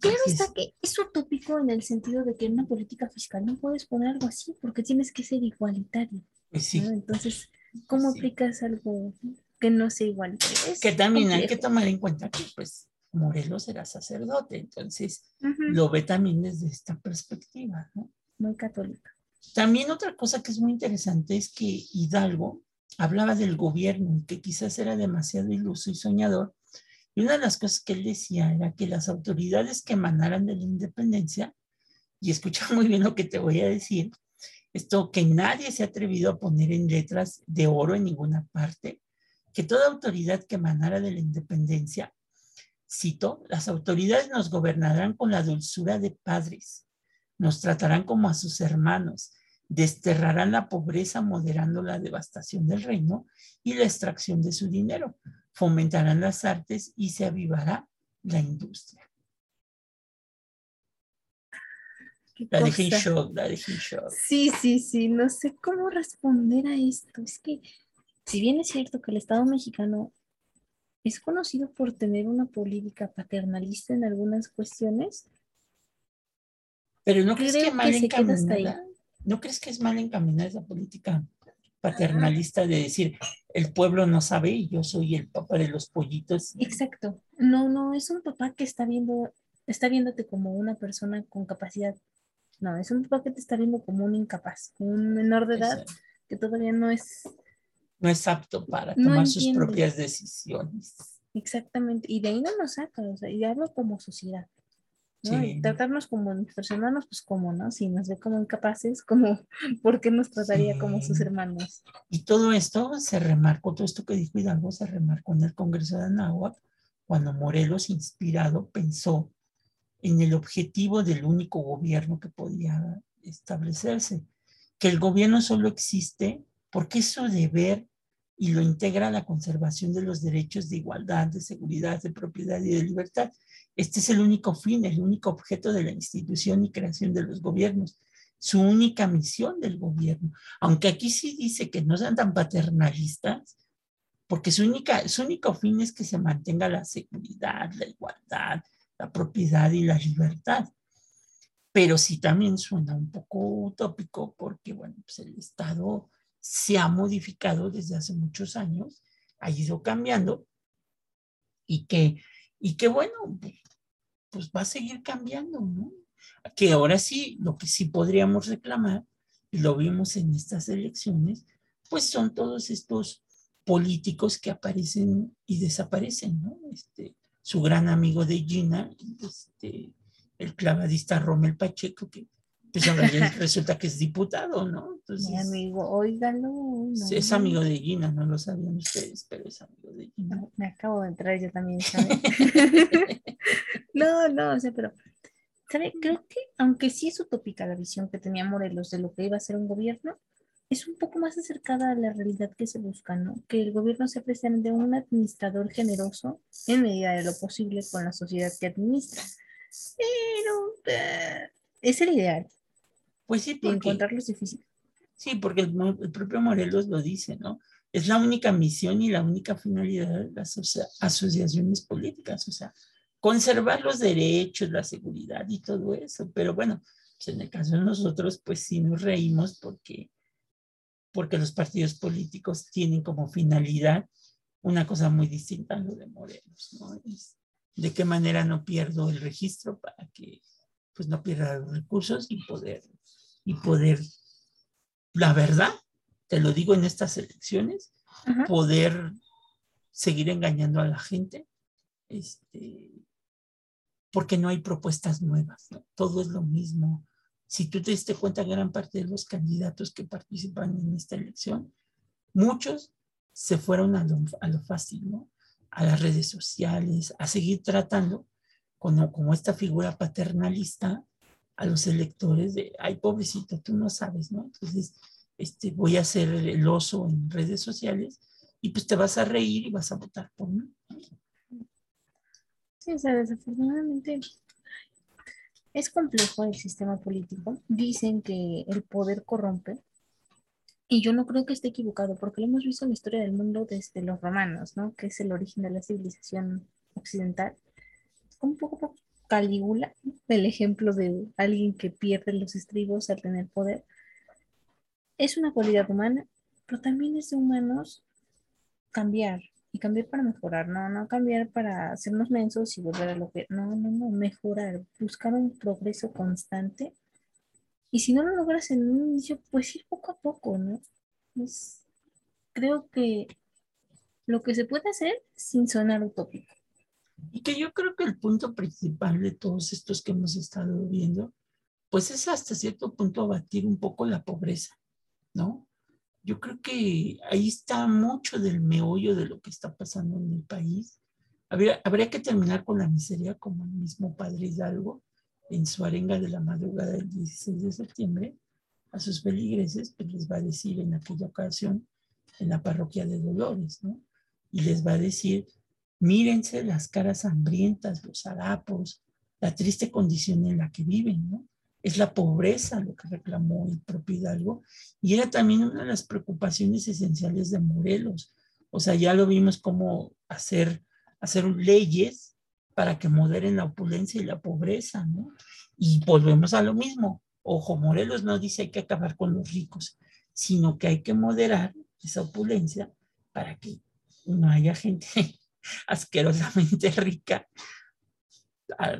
Claro Entonces, está que es utópico en el sentido de que en una política fiscal no puedes poner algo así porque tienes que ser igualitario. sí, ¿no? Entonces, ¿cómo Sí. aplicas algo que no sea igualitario? Es que también hay que complejo. tomar en cuenta que pues Morelos era sacerdote, entonces Ujú, lo ve también desde esta perspectiva, ¿no? Muy católica. También otra cosa que es muy interesante es que Hidalgo hablaba del gobierno y que quizás era demasiado iluso y soñador. Y una de las cosas que él decía era que las autoridades que emanaran de la independencia, y escucha muy bien lo que te voy a decir, esto que nadie se ha atrevido a poner en letras de oro en ninguna parte, que toda autoridad que emanara de la independencia, cito, las autoridades nos gobernarán con la dulzura de padres, nos tratarán como a sus hermanos, desterrarán la pobreza moderando la devastación del reino y la extracción de su dinero, fomentarán las artes y se avivará la industria. ¿Qué La dejé en shock, la dejé en shock. Sí, sí, sí, no sé cómo responder a esto. Es que, si bien es cierto que el Estado mexicano es conocido por tener una política paternalista en algunas cuestiones, Pero ¿no crees que que se queda hasta ahí. ¿No crees que es mal encaminada esa política paternalista de decir el pueblo no sabe y yo soy el papá de los pollitos? exacto. No, no, es un papá que está viendo, está viéndote como una persona con capacidad. No, es un papá que te está viendo como un incapaz, un menor de edad que todavía no es no es apto para No tomar sus propias decisiones. exactamente, y de ahí no nos saca, o sea, y hablo como sociedad. ¿No? Sí. Y tratarnos como nuestros hermanos, pues como, ¿no? Si nos ve como incapaces, como, ¿por qué nos trataría como sus hermanos? Y todo esto se remarcó, todo esto que dijo Hidalgo se remarcó en el Congreso de Anáhuac, cuando Morelos, inspirado, pensó en el objetivo del único gobierno que podía establecerse, que el gobierno solo existe porque es su deber y lo integra la conservación de los derechos de igualdad, de seguridad, de propiedad y de libertad. Este es el único fin, el único objeto de la institución y creación de los gobiernos, su única misión del gobierno. Aunque aquí sí dice que no sean tan paternalistas, porque su, única, su único fin es que se mantenga la seguridad, la igualdad, la propiedad y la libertad. Pero sí también suena un poco utópico porque, bueno, pues el Estado se ha modificado desde hace muchos años, ha ido cambiando y que, y que bueno, pues, va a seguir cambiando, ¿no? Que ahora sí, lo que sí podríamos reclamar, lo vimos en estas elecciones, pues son todos estos políticos que aparecen y desaparecen, ¿no? Este, su gran amigo de Gina, este, el clavadista Romel Pacheco, que pues ahora resulta que es diputado, ¿no? Entonces, Mi amigo, óigalo. es amigo de Gina, no lo sabían ustedes, pero es amigo de Gina. me acabo de entrar yo también, ¿sabes? no, no, o sea, pero, ¿sabe? Creo que, aunque sí es utópica la visión que tenía Morelos de lo que iba a ser un gobierno, es un poco más acercada a la realidad que se busca, ¿no? Que el gobierno sea precisamente un administrador generoso en medida de lo posible con la sociedad que administra. Pero eh, es el ideal. Pues sí, porque, encontrarlo es difícil. Sí, porque el, propio Morelos lo dice, ¿no? Es la única misión y la única finalidad de las asociaciones políticas, o sea, conservar los derechos, la seguridad y todo eso. Pero bueno, pues en el caso de nosotros, pues sí nos reímos porque porque los partidos políticos tienen como finalidad una cosa muy distinta a lo de Morelos, ¿no? Es de qué manera no pierdo el registro para que pues no pierda los recursos y poder, y poder, la verdad, te lo digo en estas elecciones, poder seguir engañando a la gente, este, porque no hay propuestas nuevas, ¿no? todo es lo mismo, si tú te diste cuenta, gran parte de los candidatos que participan en esta elección, muchos se fueron a lo, fácil, ¿no? A las redes sociales, a seguir tratando como, como esta figura paternalista a los electores de, ay, pobrecito, tú no sabes, ¿no? Entonces, este, voy a ser el oso en redes sociales y pues te vas a reír y vas a votar por mí. Sí, o sea, desafortunadamente es complejo el sistema político. Dicen que el poder corrompe. Y yo no creo que esté equivocado, porque lo hemos visto en la historia del mundo desde los romanos, ¿no? Que es el origen de la civilización occidental. Un poco Calígula, el ejemplo de alguien que pierde los estribos al tener poder. Es una cualidad humana, pero también es de humanos cambiar, y cambiar para mejorar, no, no cambiar para hacernos mensos y volver a lo que, no, no, no, mejorar, buscar un progreso constante. Y si no lo logras en un inicio, pues ir poco a poco, ¿no? Es, creo que lo que se puede hacer sin sonar utópico. Y que yo creo que el punto principal de todos estos que hemos estado viendo, pues es hasta cierto punto abatir un poco la pobreza, ¿no? yo creo que ahí está mucho del meollo de lo que está pasando en el país. Habría, habría que terminar con la miseria como el mismo padre Hidalgo en su arenga de la madrugada del 16 de septiembre a sus feligreses, pues les va a decir en aquella ocasión en la parroquia de Dolores, ¿no? Y les va a decir, mírense las caras hambrientas, los harapos, la triste condición en la que viven, ¿no? es la pobreza lo que reclamó el propio Hidalgo y era también una de las preocupaciones esenciales de Morelos. O sea, ya lo vimos como hacer, hacer leyes para que moderen la opulencia y la pobreza, ¿no? Y volvemos a lo mismo. Ojo, Morelos no dice hay que acabar con los ricos, sino que hay que moderar esa opulencia para que no haya gente asquerosamente rica,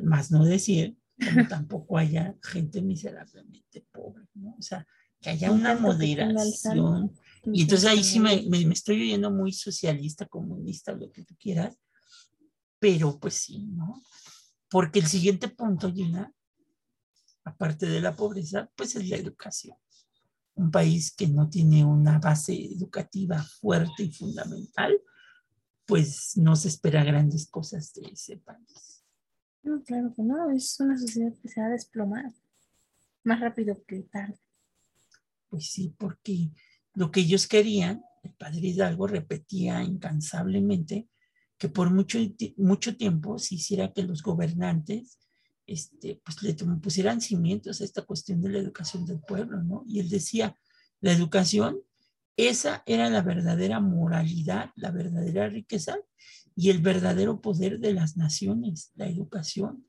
más no decir como tampoco haya gente miserablemente pobre, ¿no? O sea, que haya una moderación. Y entonces ahí sí me, me, estoy oyendo muy socialista, comunista, lo que tú quieras, pero pues sí, ¿no? Porque el siguiente punto, Gina, aparte de la pobreza, pues es la educación. Un país que no tiene una base educativa fuerte y fundamental, pues no se espera grandes cosas de ese país. No, claro que no, es una sociedad que se va a desplomar más rápido que tarde. Pues sí, porque lo que ellos querían el padre Hidalgo repetía incansablemente que por mucho, mucho tiempo se hiciera que los gobernantes este, pues le pusieran cimientos a esta cuestión de la educación del pueblo, ¿no? Y él decía, la educación, esa era la verdadera moralidad, la verdadera riqueza y el verdadero poder de las naciones, la educación.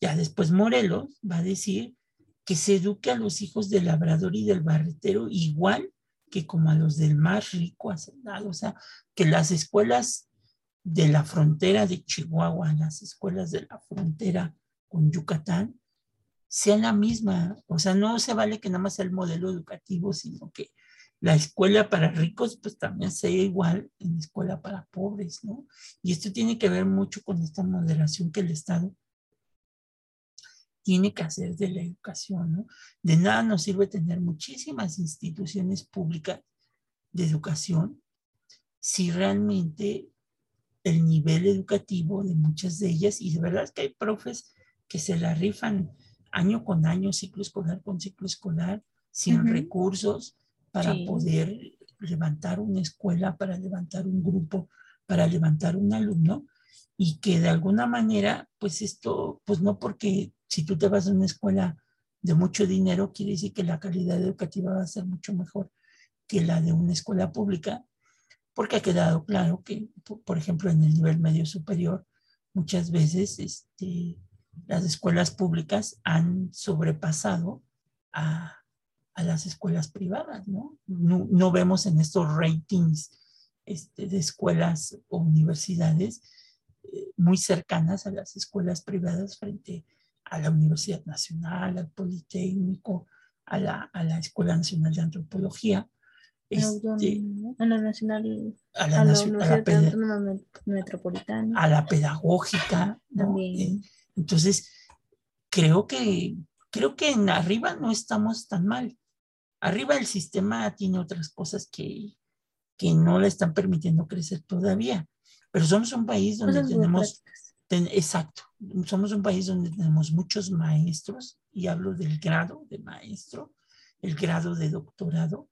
Ya después Morelos va a decir que se eduque a los hijos del labrador y del barretero igual que como a los del más rico hacendado. O sea, que las escuelas de la frontera de Chihuahua, las escuelas de la frontera con Yucatán, sean la misma. O sea, no se vale que nada más sea el modelo educativo, sino que la escuela para ricos pues también sea igual en la escuela para pobres, ¿no? Y esto tiene que ver mucho con esta moderación que el Estado tiene que hacer de la educación, ¿no? De nada nos sirve tener muchísimas instituciones públicas de educación si realmente el nivel educativo de muchas de ellas, y de verdad es que hay profes que se la rifan año con año, ciclo escolar con ciclo escolar, sin recursos para poder levantar una escuela, para levantar un grupo, para levantar un alumno, y que de alguna manera, pues esto, pues no porque si tú te vas a una escuela de mucho dinero, quiere decir que la calidad educativa va a ser mucho mejor que la de una escuela pública, porque ha quedado claro que, por ejemplo, en el nivel medio superior, muchas veces este, las escuelas públicas han sobrepasado a, a las escuelas privadas, ¿no? ¿no? ¿no? vemos en estos ratings este, de escuelas o universidades eh, muy cercanas a las escuelas privadas frente a la Universidad Nacional, al Politécnico, a la, a la Escuela Nacional de Antropología. Este, a la Nacional, a la, a la Metropolitana. A la pedagógica. ¿no? También. Eh, entonces, creo que, creo que en arriba no estamos tan mal. Arriba el sistema tiene otras cosas que, que no le están permitiendo crecer todavía. Pero somos un país donde tenemos, ten- exacto, somos un país donde tenemos muchos maestros, y hablo del grado de maestro, el grado de doctorado,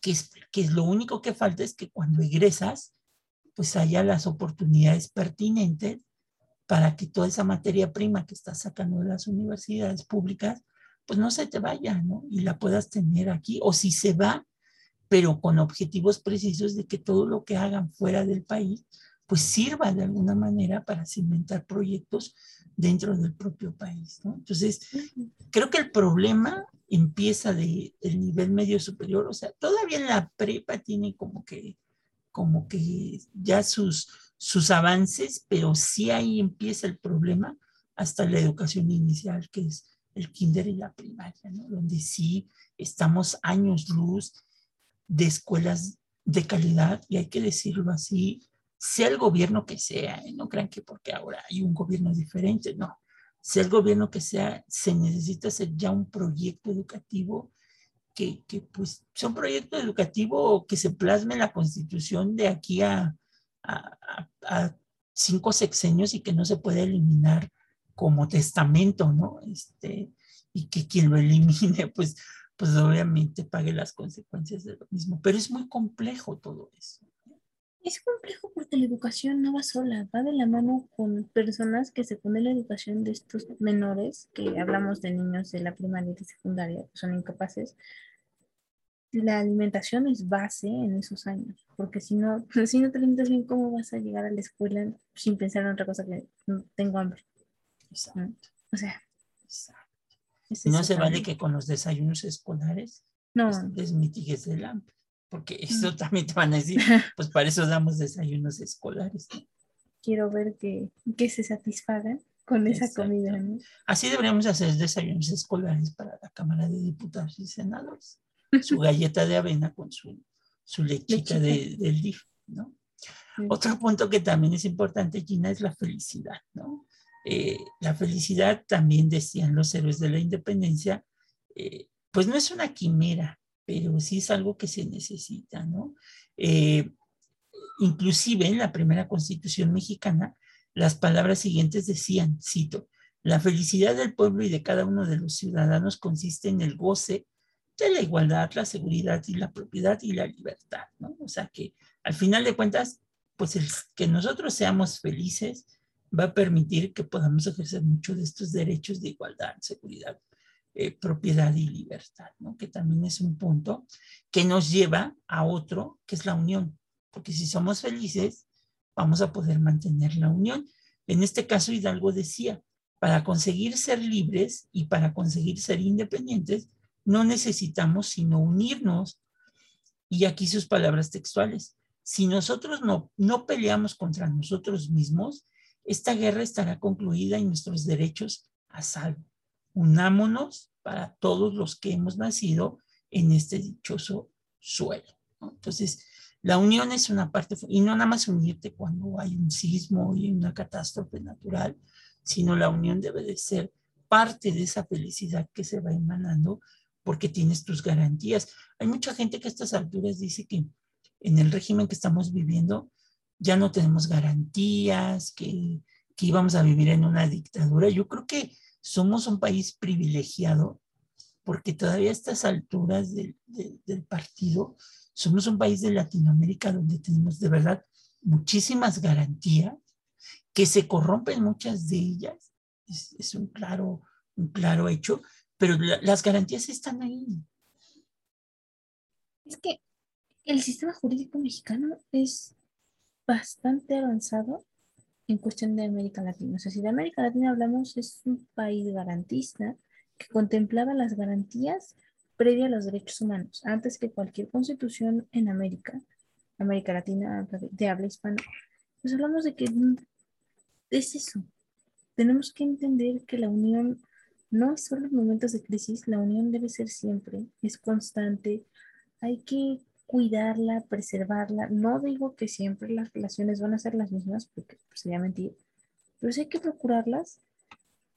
que es, que es lo único que falta es que cuando egresas, pues haya las oportunidades pertinentes para que toda esa materia prima que estás sacando de las universidades públicas, pues no se te vaya, ¿no? Y la puedas tener aquí, o si se va, pero con objetivos precisos de que todo lo que hagan fuera del país, pues sirva de alguna manera para cimentar proyectos dentro del propio país, ¿no? Entonces, creo que el problema empieza de, del nivel medio superior, o sea, todavía la prepa tiene como que, como que ya sus, sus avances, pero sí ahí empieza el problema hasta la educación inicial, que es el kinder y la primaria, ¿no? Donde sí estamos años luz de escuelas de calidad, y hay que decirlo así, sea el gobierno que sea, ¿eh? no crean que porque ahora hay un gobierno diferente, no, sea el gobierno que sea, se necesita hacer ya un proyecto educativo que, que pues sea un proyecto educativo que se plasme en la constitución de aquí a, a, a, a cinco sexenios y que no se pueda eliminar como testamento, ¿no? Este, y que quien lo elimine, pues, pues obviamente pague las consecuencias de lo mismo. Pero es muy complejo todo eso. Es complejo porque la educación no va sola, va de la mano con personas que se pone la educación de estos menores, que hablamos de niños de la primaria y de secundaria, que son incapaces. La alimentación es base en esos años, porque si no, si no te alimentas bien, ¿cómo vas a llegar a la escuela sin pensar en otra cosa que "Mm, tengo hambre? Exacto, O sea, exacto. es No se vale que con los desayunos escolares No, pues, les mitigues el hambre, porque eso también te van a decir, pues para eso damos desayunos escolares. ¿no? quiero ver que, que se satisfagan con esa Exacto. comida, ¿no? Así deberíamos hacer desayunos escolares para la Cámara de Diputados y Senadores. Su galleta de avena con su, su lechita, Lechita. de- del DIF, ¿no? Mm. Otro punto que también es importante, Gina, es la felicidad, ¿no? Eh, la felicidad, también decían los héroes de la independencia, eh, pues no es una quimera, pero sí es algo que se necesita, ¿no? Eh, inclusive en la primera constitución mexicana, las palabras siguientes decían, cito, la felicidad del pueblo y de cada uno de los ciudadanos consiste en el goce de la igualdad, la seguridad y la propiedad y la libertad, ¿no? O sea que al final de cuentas, pues el que nosotros seamos felices va a permitir que podamos ejercer muchos de estos derechos de igualdad, seguridad, eh, propiedad y libertad, ¿no? Que también es un punto que nos lleva a otro, que es la unión, porque si somos felices, vamos a poder mantener la unión. En este caso, Hidalgo decía, para conseguir ser libres y para conseguir ser independientes, no necesitamos sino unirnos. Y aquí sus palabras textuales. Si nosotros no, no peleamos contra nosotros mismos, esta guerra estará concluida y nuestros derechos a salvo. Unámonos para todos los que hemos nacido en este dichoso suelo. Entonces, la unión es una parte, y no nada más unirte cuando hay un sismo y una catástrofe natural, sino la unión debe de ser parte de esa felicidad que se va emanando porque tienes tus garantías. Hay mucha gente que a estas alturas dice que en el régimen que estamos viviendo ya no tenemos garantías, que, que íbamos a vivir en una dictadura. Yo creo que somos un país privilegiado porque todavía a estas alturas del, del partido somos un país de Latinoamérica donde tenemos de verdad muchísimas garantías que se corrompen muchas de ellas. Es, es un, claro, un claro hecho, pero las garantías están ahí. Es que el sistema jurídico mexicano es bastante avanzado en cuestión de América Latina. O sea, si de América Latina hablamos, es un país garantista que contemplaba las garantías previa a los derechos humanos, antes que cualquier constitución en América, América Latina de habla hispana. Pues hablamos de que es eso. Tenemos que entender que la unión no es solo en momentos de crisis, la unión debe ser siempre, es constante. Hay que cuidarla, preservarla. No digo que siempre las relaciones van a ser las mismas, porque pues, sería mentir, pero sí hay que procurarlas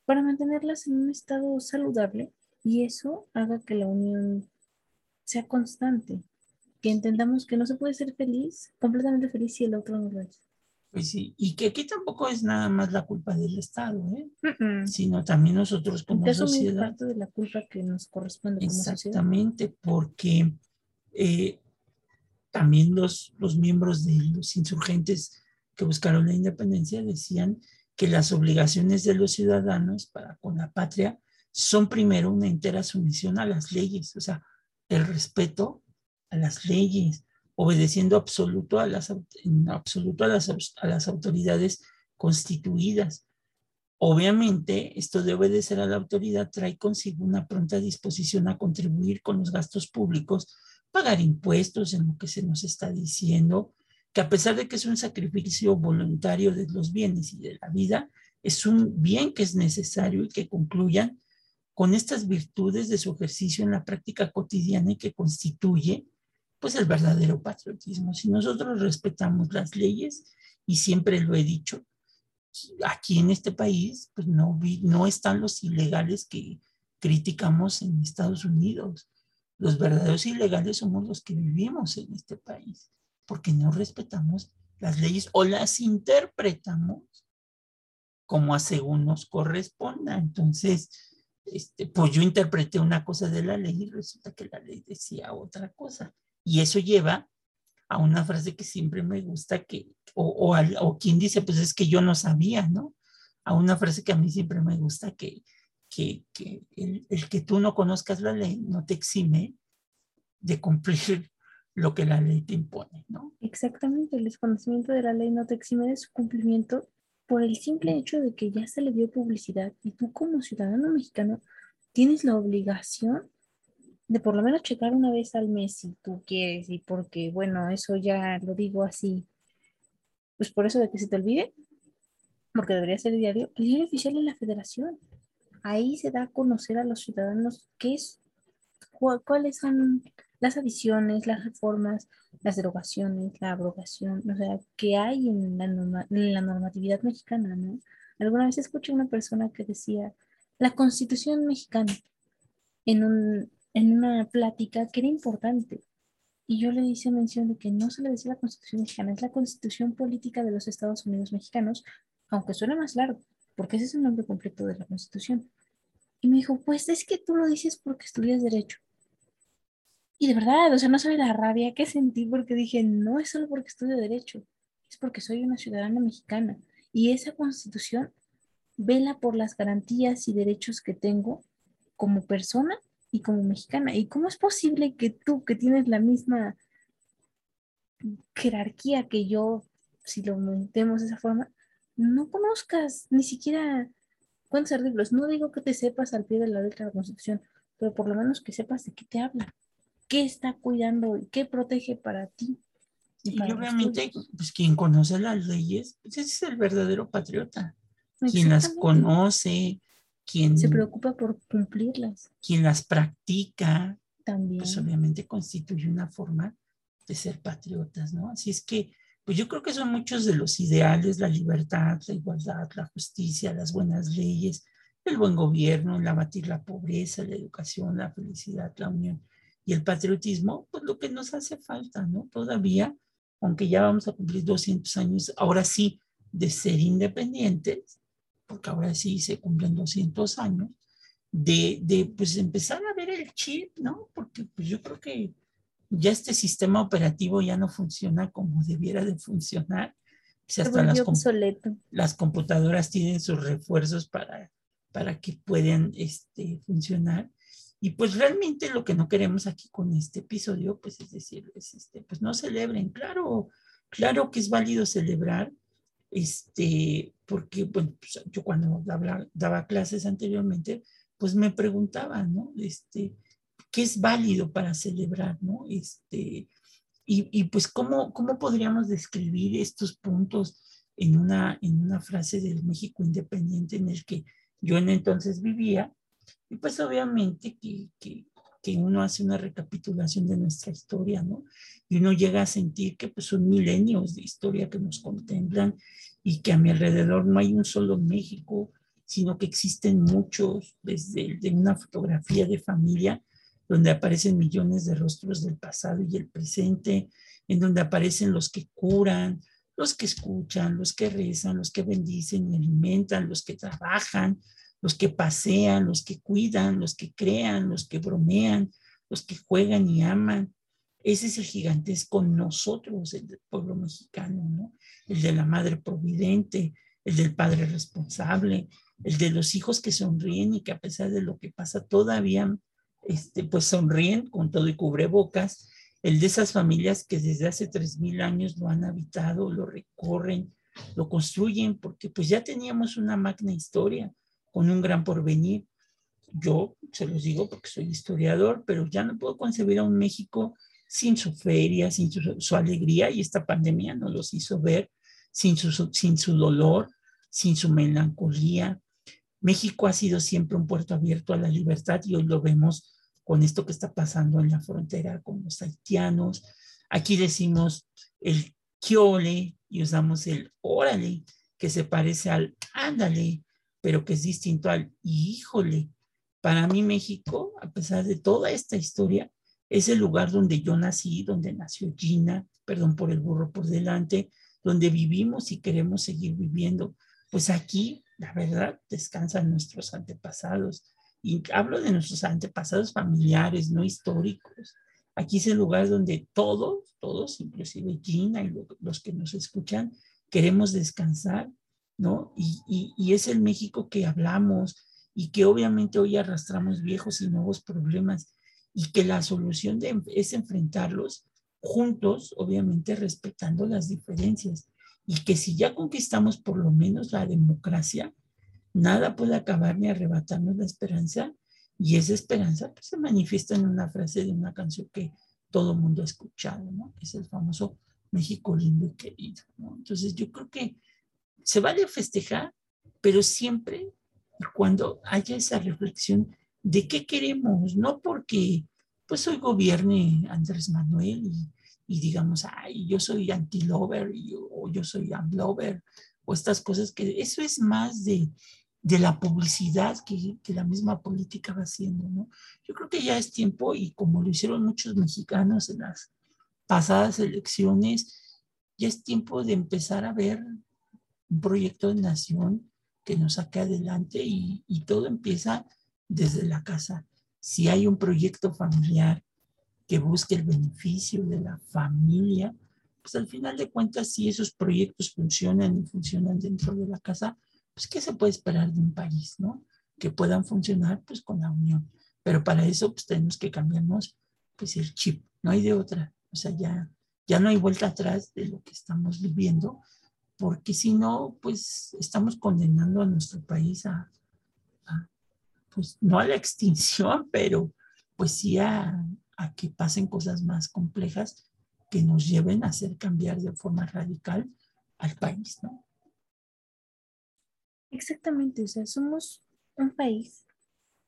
para mantenerlas en un estado saludable y eso haga que la unión sea constante, que entendamos que no se puede ser feliz, completamente feliz si el otro no lo es. Pues sí, y que aquí tampoco es nada más la culpa del Estado, ¿eh? sino también nosotros como Eso es sociedad. parte de la culpa que nos corresponde como sociedad. Exactamente, porque eh, también los, los miembros de los insurgentes que buscaron la independencia decían que las obligaciones de los ciudadanos para con la patria son primero una entera sumisión a las leyes, o sea, el respeto a las leyes, obedeciendo absoluto a las, en absoluto a las, a las autoridades constituidas. Obviamente, esto de obedecer a la autoridad trae consigo una pronta disposición a contribuir con los gastos públicos, pagar impuestos en lo que se nos está diciendo, que a pesar de que es un sacrificio voluntario de los bienes y de la vida, es un bien que es necesario y que concluyan con estas virtudes de su ejercicio en la práctica cotidiana y que constituye pues el verdadero patriotismo. Si nosotros respetamos las leyes, y siempre lo he dicho, aquí en este país, pues no, no están los ilegales que criticamos en Estados Unidos. Los verdaderos ilegales somos los que vivimos en este país, porque no respetamos las leyes o las interpretamos como a según nos corresponda. Entonces, este, pues yo interpreté una cosa de la ley y resulta que la ley decía otra cosa. Y eso lleva a una frase que siempre me gusta, que, o, o, quien dice, pues es que yo no sabía, ¿no? A una frase que a mí siempre me gusta, que, que, el, que tú no conozcas la ley no te exime de cumplir lo que la ley te impone, ¿no? Exactamente, el desconocimiento de la ley no te exime de su cumplimiento por el simple hecho de que ya se le dio publicidad y tú como ciudadano mexicano tienes la obligación de por lo menos checar una vez al mes si tú quieres y porque, bueno, eso ya lo digo así, pues por eso de que se te olvide, porque debería ser diario, el diario oficial de la federación. Ahí se da a conocer a los ciudadanos qué es, cuáles son las adiciones, las reformas, las derogaciones, la abrogación, o sea, qué hay en la, en la normatividad mexicana, ¿no? Alguna vez escuché una persona que decía, la constitución mexicana, en un, en una plática que era importante. Y yo le hice mención de que no se le decía la Constitución mexicana, es la Constitución Política de los Estados Unidos Mexicanos, aunque suena más largo, porque ese es el nombre completo de la Constitución. Y me dijo, pues es que tú lo dices porque estudias Derecho. Y de verdad, o sea, no sabe la rabia que sentí porque dije, no es solo porque estudio derecho, es porque soy una ciudadana mexicana. Y esa constitución vela por las garantías y derechos que tengo como persona y como mexicana. ¿Y cómo es posible que tú, que tienes la misma jerarquía que yo, si lo metemos de esa forma, no conozcas ni siquiera cuántos artículos? No digo que te sepas al pie de la letra de la Constitución, pero por lo menos que sepas de qué te habla, qué está cuidando y qué protege para ti. Y, obviamente, pues quien conoce las leyes, pues ese es el verdadero patriota. Quien las conoce, quien se preocupa por cumplirlas. Quien las practica, también. Pues obviamente constituye una forma de ser patriotas, ¿no? Así es que, pues yo creo que son muchos de los ideales, la libertad, la igualdad, la justicia, las buenas leyes, el buen gobierno, el abatir la pobreza, la educación, la felicidad, la unión y el patriotismo, pues lo que nos hace falta, ¿no? Todavía, aunque ya vamos a cumplir 200 años, ahora sí, de ser independientes, porque ahora sí se cumplen 200 años, de, de pues empezar a ver el chip, ¿no? Porque pues yo creo que ya este sistema operativo ya no funciona como debiera de funcionar. Se hasta las, obsoleto. las computadoras tienen sus refuerzos para, para que puedan este, funcionar. Y pues realmente lo que no queremos aquí con este episodio, pues es decir, es este, pues no celebren. Claro, claro que es válido celebrar, este, porque bueno, pues yo cuando daba, daba clases anteriormente, pues me preguntaban, ¿no? Este, qué es válido para celebrar, ¿no? Este, y, pues ¿cómo, cómo podríamos describir estos puntos en una, en una frase del México independiente en el que yo en entonces vivía, y pues obviamente que, que, que, uno hace una recapitulación de nuestra historia, ¿no? Y uno llega a sentir que pues son milenios de historia que nos contemplan y que a mi alrededor no hay un solo México, sino que existen muchos, desde de una fotografía de familia donde aparecen millones de rostros del pasado y el presente, en donde aparecen los que curan, los que escuchan, los que rezan, los que bendicen y alimentan, los que trabajan, los que pasean, los que cuidan, los que crean, los que bromean, los que juegan y aman. Ese es el gigantesco nosotros, el del pueblo mexicano, ¿no? El de la madre providente, el del padre responsable, el de los hijos que sonríen y que a pesar de lo que pasa todavía este, pues sonríen con todo y cubrebocas, el de esas familias que desde hace tres mil años lo han habitado, lo recorren, lo construyen, porque pues ya teníamos una magna historia con un gran porvenir. Yo se los digo porque soy historiador, pero ya no puedo concebir a un México sin su feria, sin su, alegría, y esta pandemia nos los hizo ver, sin su dolor, sin su melancolía. México ha sido siempre un puerto abierto a la libertad y hoy lo vemos con esto que está pasando en la frontera con los haitianos. Aquí decimos el quiole y usamos el órale, que se parece al ándale, pero que es distinto al híjole. Para mí México, a pesar de toda esta historia, es el lugar donde yo nací, donde nació Gina, perdón por el burro por delante, donde vivimos y queremos seguir viviendo. Pues aquí, la verdad, descansan nuestros antepasados, y hablo de nuestros antepasados familiares, no históricos. Aquí es el lugar donde todos, todos, inclusive Gina y los que nos escuchan, queremos descansar, ¿no? Y, y, es el México que hablamos y que obviamente hoy arrastramos viejos y nuevos problemas y que la solución de, es enfrentarlos juntos, obviamente respetando las diferencias. Y que si ya conquistamos por lo menos la democracia, Nada puede acabar ni arrebatarnos la esperanza y esa esperanza pues, se manifiesta en una frase de una canción que todo el mundo ha escuchado, ¿no? Es el famoso México lindo y querido. Entonces yo creo que se vale festejar, pero siempre cuando haya esa reflexión de qué queremos, no porque pues hoy gobierne Andrés Manuel y, y digamos, ay, yo soy anti-lover o yo soy am-lover o estas cosas que eso es más de de la publicidad que, la misma política va haciendo, ¿no? Yo creo que ya es tiempo, y como lo hicieron muchos mexicanos en las pasadas elecciones, ya es tiempo de empezar a ver un proyecto de nación que nos saque adelante y todo empieza desde la casa. Si hay un proyecto familiar que busque el beneficio de la familia, pues al final de cuentas, si esos proyectos funcionan y funcionan dentro de la casa, pues ¿qué se puede esperar de un país, no? Que puedan funcionar pues con la unión. Pero para eso pues tenemos que cambiarnos pues el chip, no hay de otra. O sea, ya, ya no hay vuelta atrás de lo que estamos viviendo, porque si no, pues estamos condenando a nuestro país a, pues no a la extinción, pero pues sí a, a que pasen cosas más complejas que nos lleven a hacer cambiar de forma radical al país, ¿no? Exactamente, o sea, somos un país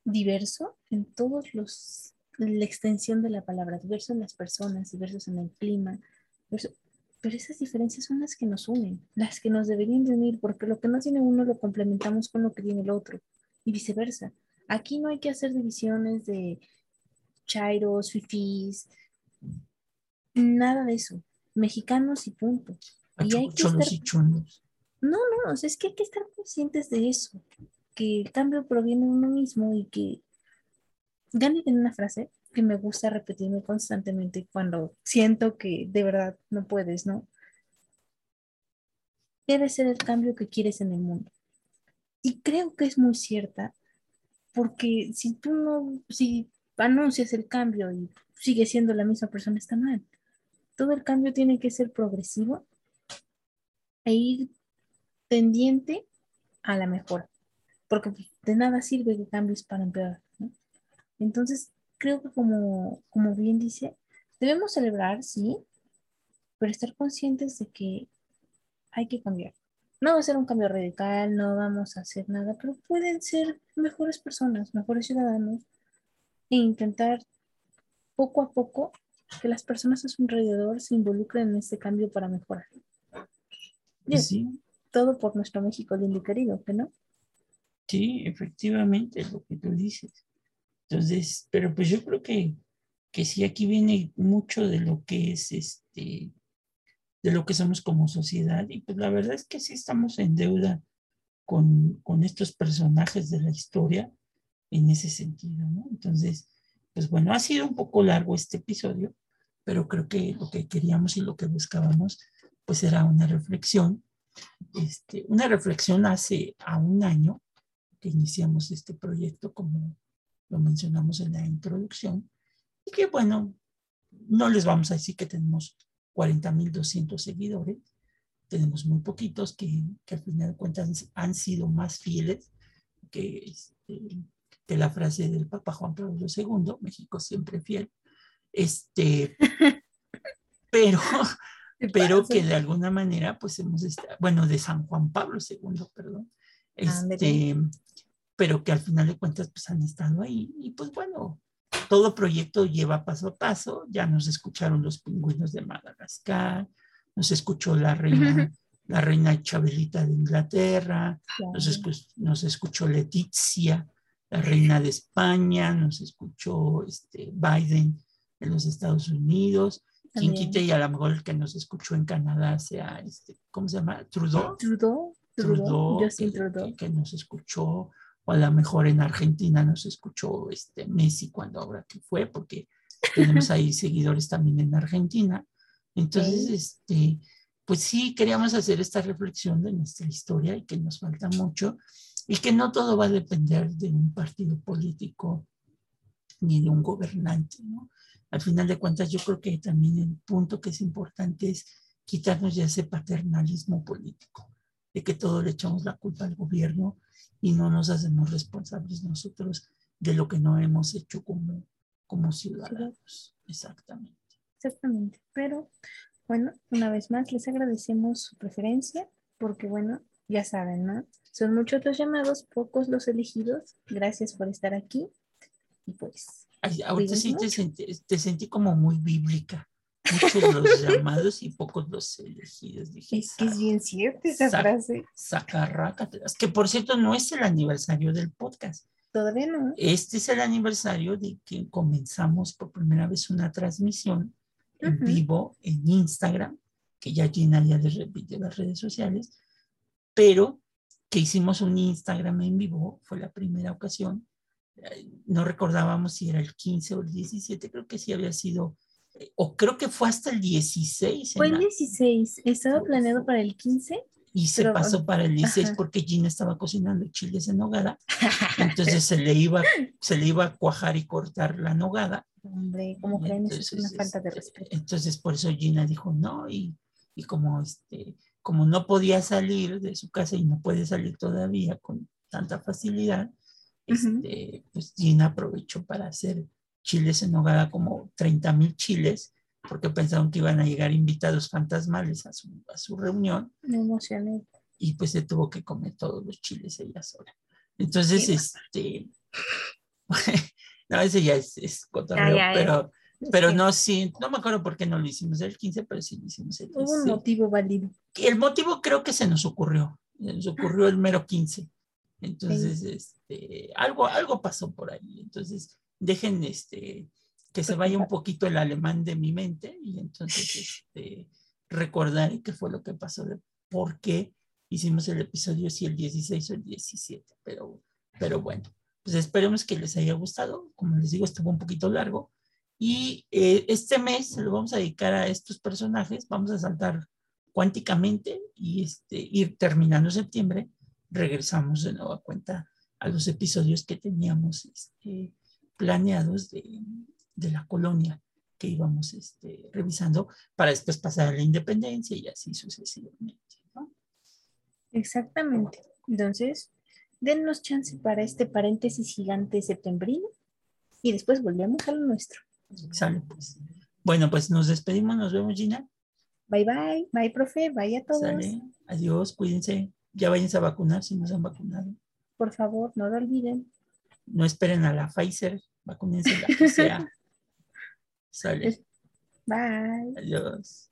diverso en todos los, la extensión de la palabra, diverso en las personas, diversos en el clima, pero esas diferencias son las que nos unen, las que nos deberían de unir, porque lo que no tiene uno lo complementamos con lo que tiene el otro, y viceversa. Aquí no hay que hacer divisiones de chairos, fifís, nada de eso. Mexicanos y punto. Y hay que estar... No, no, es que hay que estar conscientes de eso, que el cambio proviene de uno mismo y que Gandhi tiene una frase que me gusta repetirme constantemente cuando siento que de verdad no puedes, ¿no? Debe ser el cambio que quieres en el mundo. Y creo que es muy cierta, porque si tú no, si anuncias el cambio y sigues siendo la misma persona, está mal. Todo el cambio tiene que ser progresivo e ir tendiente a la mejora, porque de nada sirve que cambies para empeorar. Entonces, creo que como, como bien dice, debemos celebrar, sí, pero estar conscientes de que hay que cambiar. No va a ser un cambio radical, no vamos a hacer nada, pero pueden ser mejores personas, mejores ciudadanos e intentar poco a poco que las personas a su alrededor se involucren en este cambio para mejorar. sí. Todo por nuestro México lindo y querido, no? Sí, efectivamente, es lo que tú dices. Entonces, pero pues yo creo que, que sí, aquí viene mucho de lo que es este, de lo que somos como sociedad. Y pues la verdad es que sí estamos en deuda con, con estos personajes de la historia en ese sentido, ¿no? Entonces, pues bueno, ha sido un poco largo este episodio, pero creo que lo que queríamos y lo que buscábamos, pues era una reflexión, este, una reflexión hace a un año que iniciamos este proyecto, como lo mencionamos en la introducción, y que bueno, no les vamos a decir que tenemos 40.200 seguidores, tenemos muy poquitos que, que, al final de cuentas han sido más fieles que, este, la frase del Papa Juan Pablo II, México siempre fiel, este, pero, pero que de alguna manera, pues hemos estado, bueno, de San Juan Pablo II, perdón, este, pero que al final de cuentas, pues han estado ahí. Y pues bueno, todo proyecto lleva paso a paso. Ya nos escucharon los pingüinos de Madagascar, nos escuchó la reina, la reina Chabelita de Inglaterra, nos, nos escuchó Leticia, la reina de España, nos escuchó este, Biden en los Estados Unidos. Quien quite y a lo mejor el que nos escuchó en Canadá sea, este, ¿cómo se llama? Trudeau. Trudeau. Trudeau, que, que, nos escuchó, o a lo mejor en Argentina nos escuchó este Messi cuando ahora que fue, porque tenemos ahí seguidores también en Argentina. Entonces, este, pues sí, queríamos hacer esta reflexión de nuestra historia y que nos falta mucho y que no todo va a depender de un partido político ni de un gobernante, ¿no? al final de cuentas yo creo que también el punto que es importante es quitarnos ya ese paternalismo político, de que todo le echamos la culpa al gobierno y no nos hacemos responsables nosotros de lo que no hemos hecho como, como ciudadanos. Exactamente. Exactamente. Pero bueno, una vez más les agradecemos su preferencia porque bueno, ya saben, ¿no? Son muchos los llamados, pocos los elegidos. Gracias por estar aquí. Y pues ahorita sí te sentí, te sentí, como muy bíblica. Muchos los llamados y pocos los elegidos. Dije, es que es bien cierta esa frase. Sacarrácatelas. Que por cierto no es el aniversario del podcast. Todavía no. Este es el aniversario de que comenzamos por primera vez una transmisión en vivo en Instagram, que ya Gina ya les repite las redes sociales, pero que hicimos un Instagram en vivo, fue la primera ocasión eh, no recordábamos si era el 15 o el 17, creo que sí había sido, eh, o creo que fue hasta el 16. en Fue el la- 16. Estaba planeado para el 15. y se pero- pasó para el 16 ajá. porque Gina estaba cocinando chiles en nogada, entonces se le iba, se le iba a cuajar y cortar la nogada. Hombre, ¿cómo y creen? Eso es una entonces, falta de este, respeto. Entonces por eso Gina dijo no y, y como este como no podía salir de su casa y no puede salir todavía con tanta facilidad, Ujú. este, pues Gina aprovechó para hacer chiles en nogada como 30 mil chiles porque pensaron que iban a llegar invitados fantasmales a su, a su reunión Me emocioné. y pues se tuvo que comer todos los chiles ella sola. Entonces, Sí. este, no, ese ya es, es cotorreo, Ah, ya, ya. pero, pero que no, sí, no me acuerdo por qué no lo hicimos el 15, pero sí lo hicimos el Hubo un 16. motivo válido. El motivo creo que se nos ocurrió, se nos ocurrió el mero 15. Entonces, este, algo, algo pasó por ahí. Entonces, dejen este, que se vaya un poquito el alemán de mi mente y entonces este, recordaré qué fue lo que pasó, de por qué hicimos el episodio, si el 16 o el 17. Pero, pero bueno, pues esperemos que les haya gustado. Como les digo, estuvo un poquito largo. Y eh, este mes lo vamos a dedicar a estos personajes. Vamos a saltar cuánticamente y este, ir terminando septiembre, regresamos de nueva cuenta a los episodios que teníamos este, planeados de, la colonia que íbamos este, revisando para después pasar a la independencia y así sucesivamente. Exactamente. Entonces, dennos chance para este paréntesis gigante septembrino y después volvemos a lo nuestro. Sale pues. Bueno, pues nos despedimos, nos vemos Gina. Bye bye, bye profe, bye a todos. Sale, adiós, cuídense. Ya váyanse a vacunar si no se han vacunado. Por favor, no lo olviden. No esperen a la Pfizer, vacúnense la que sea. Sale, Bye. adiós.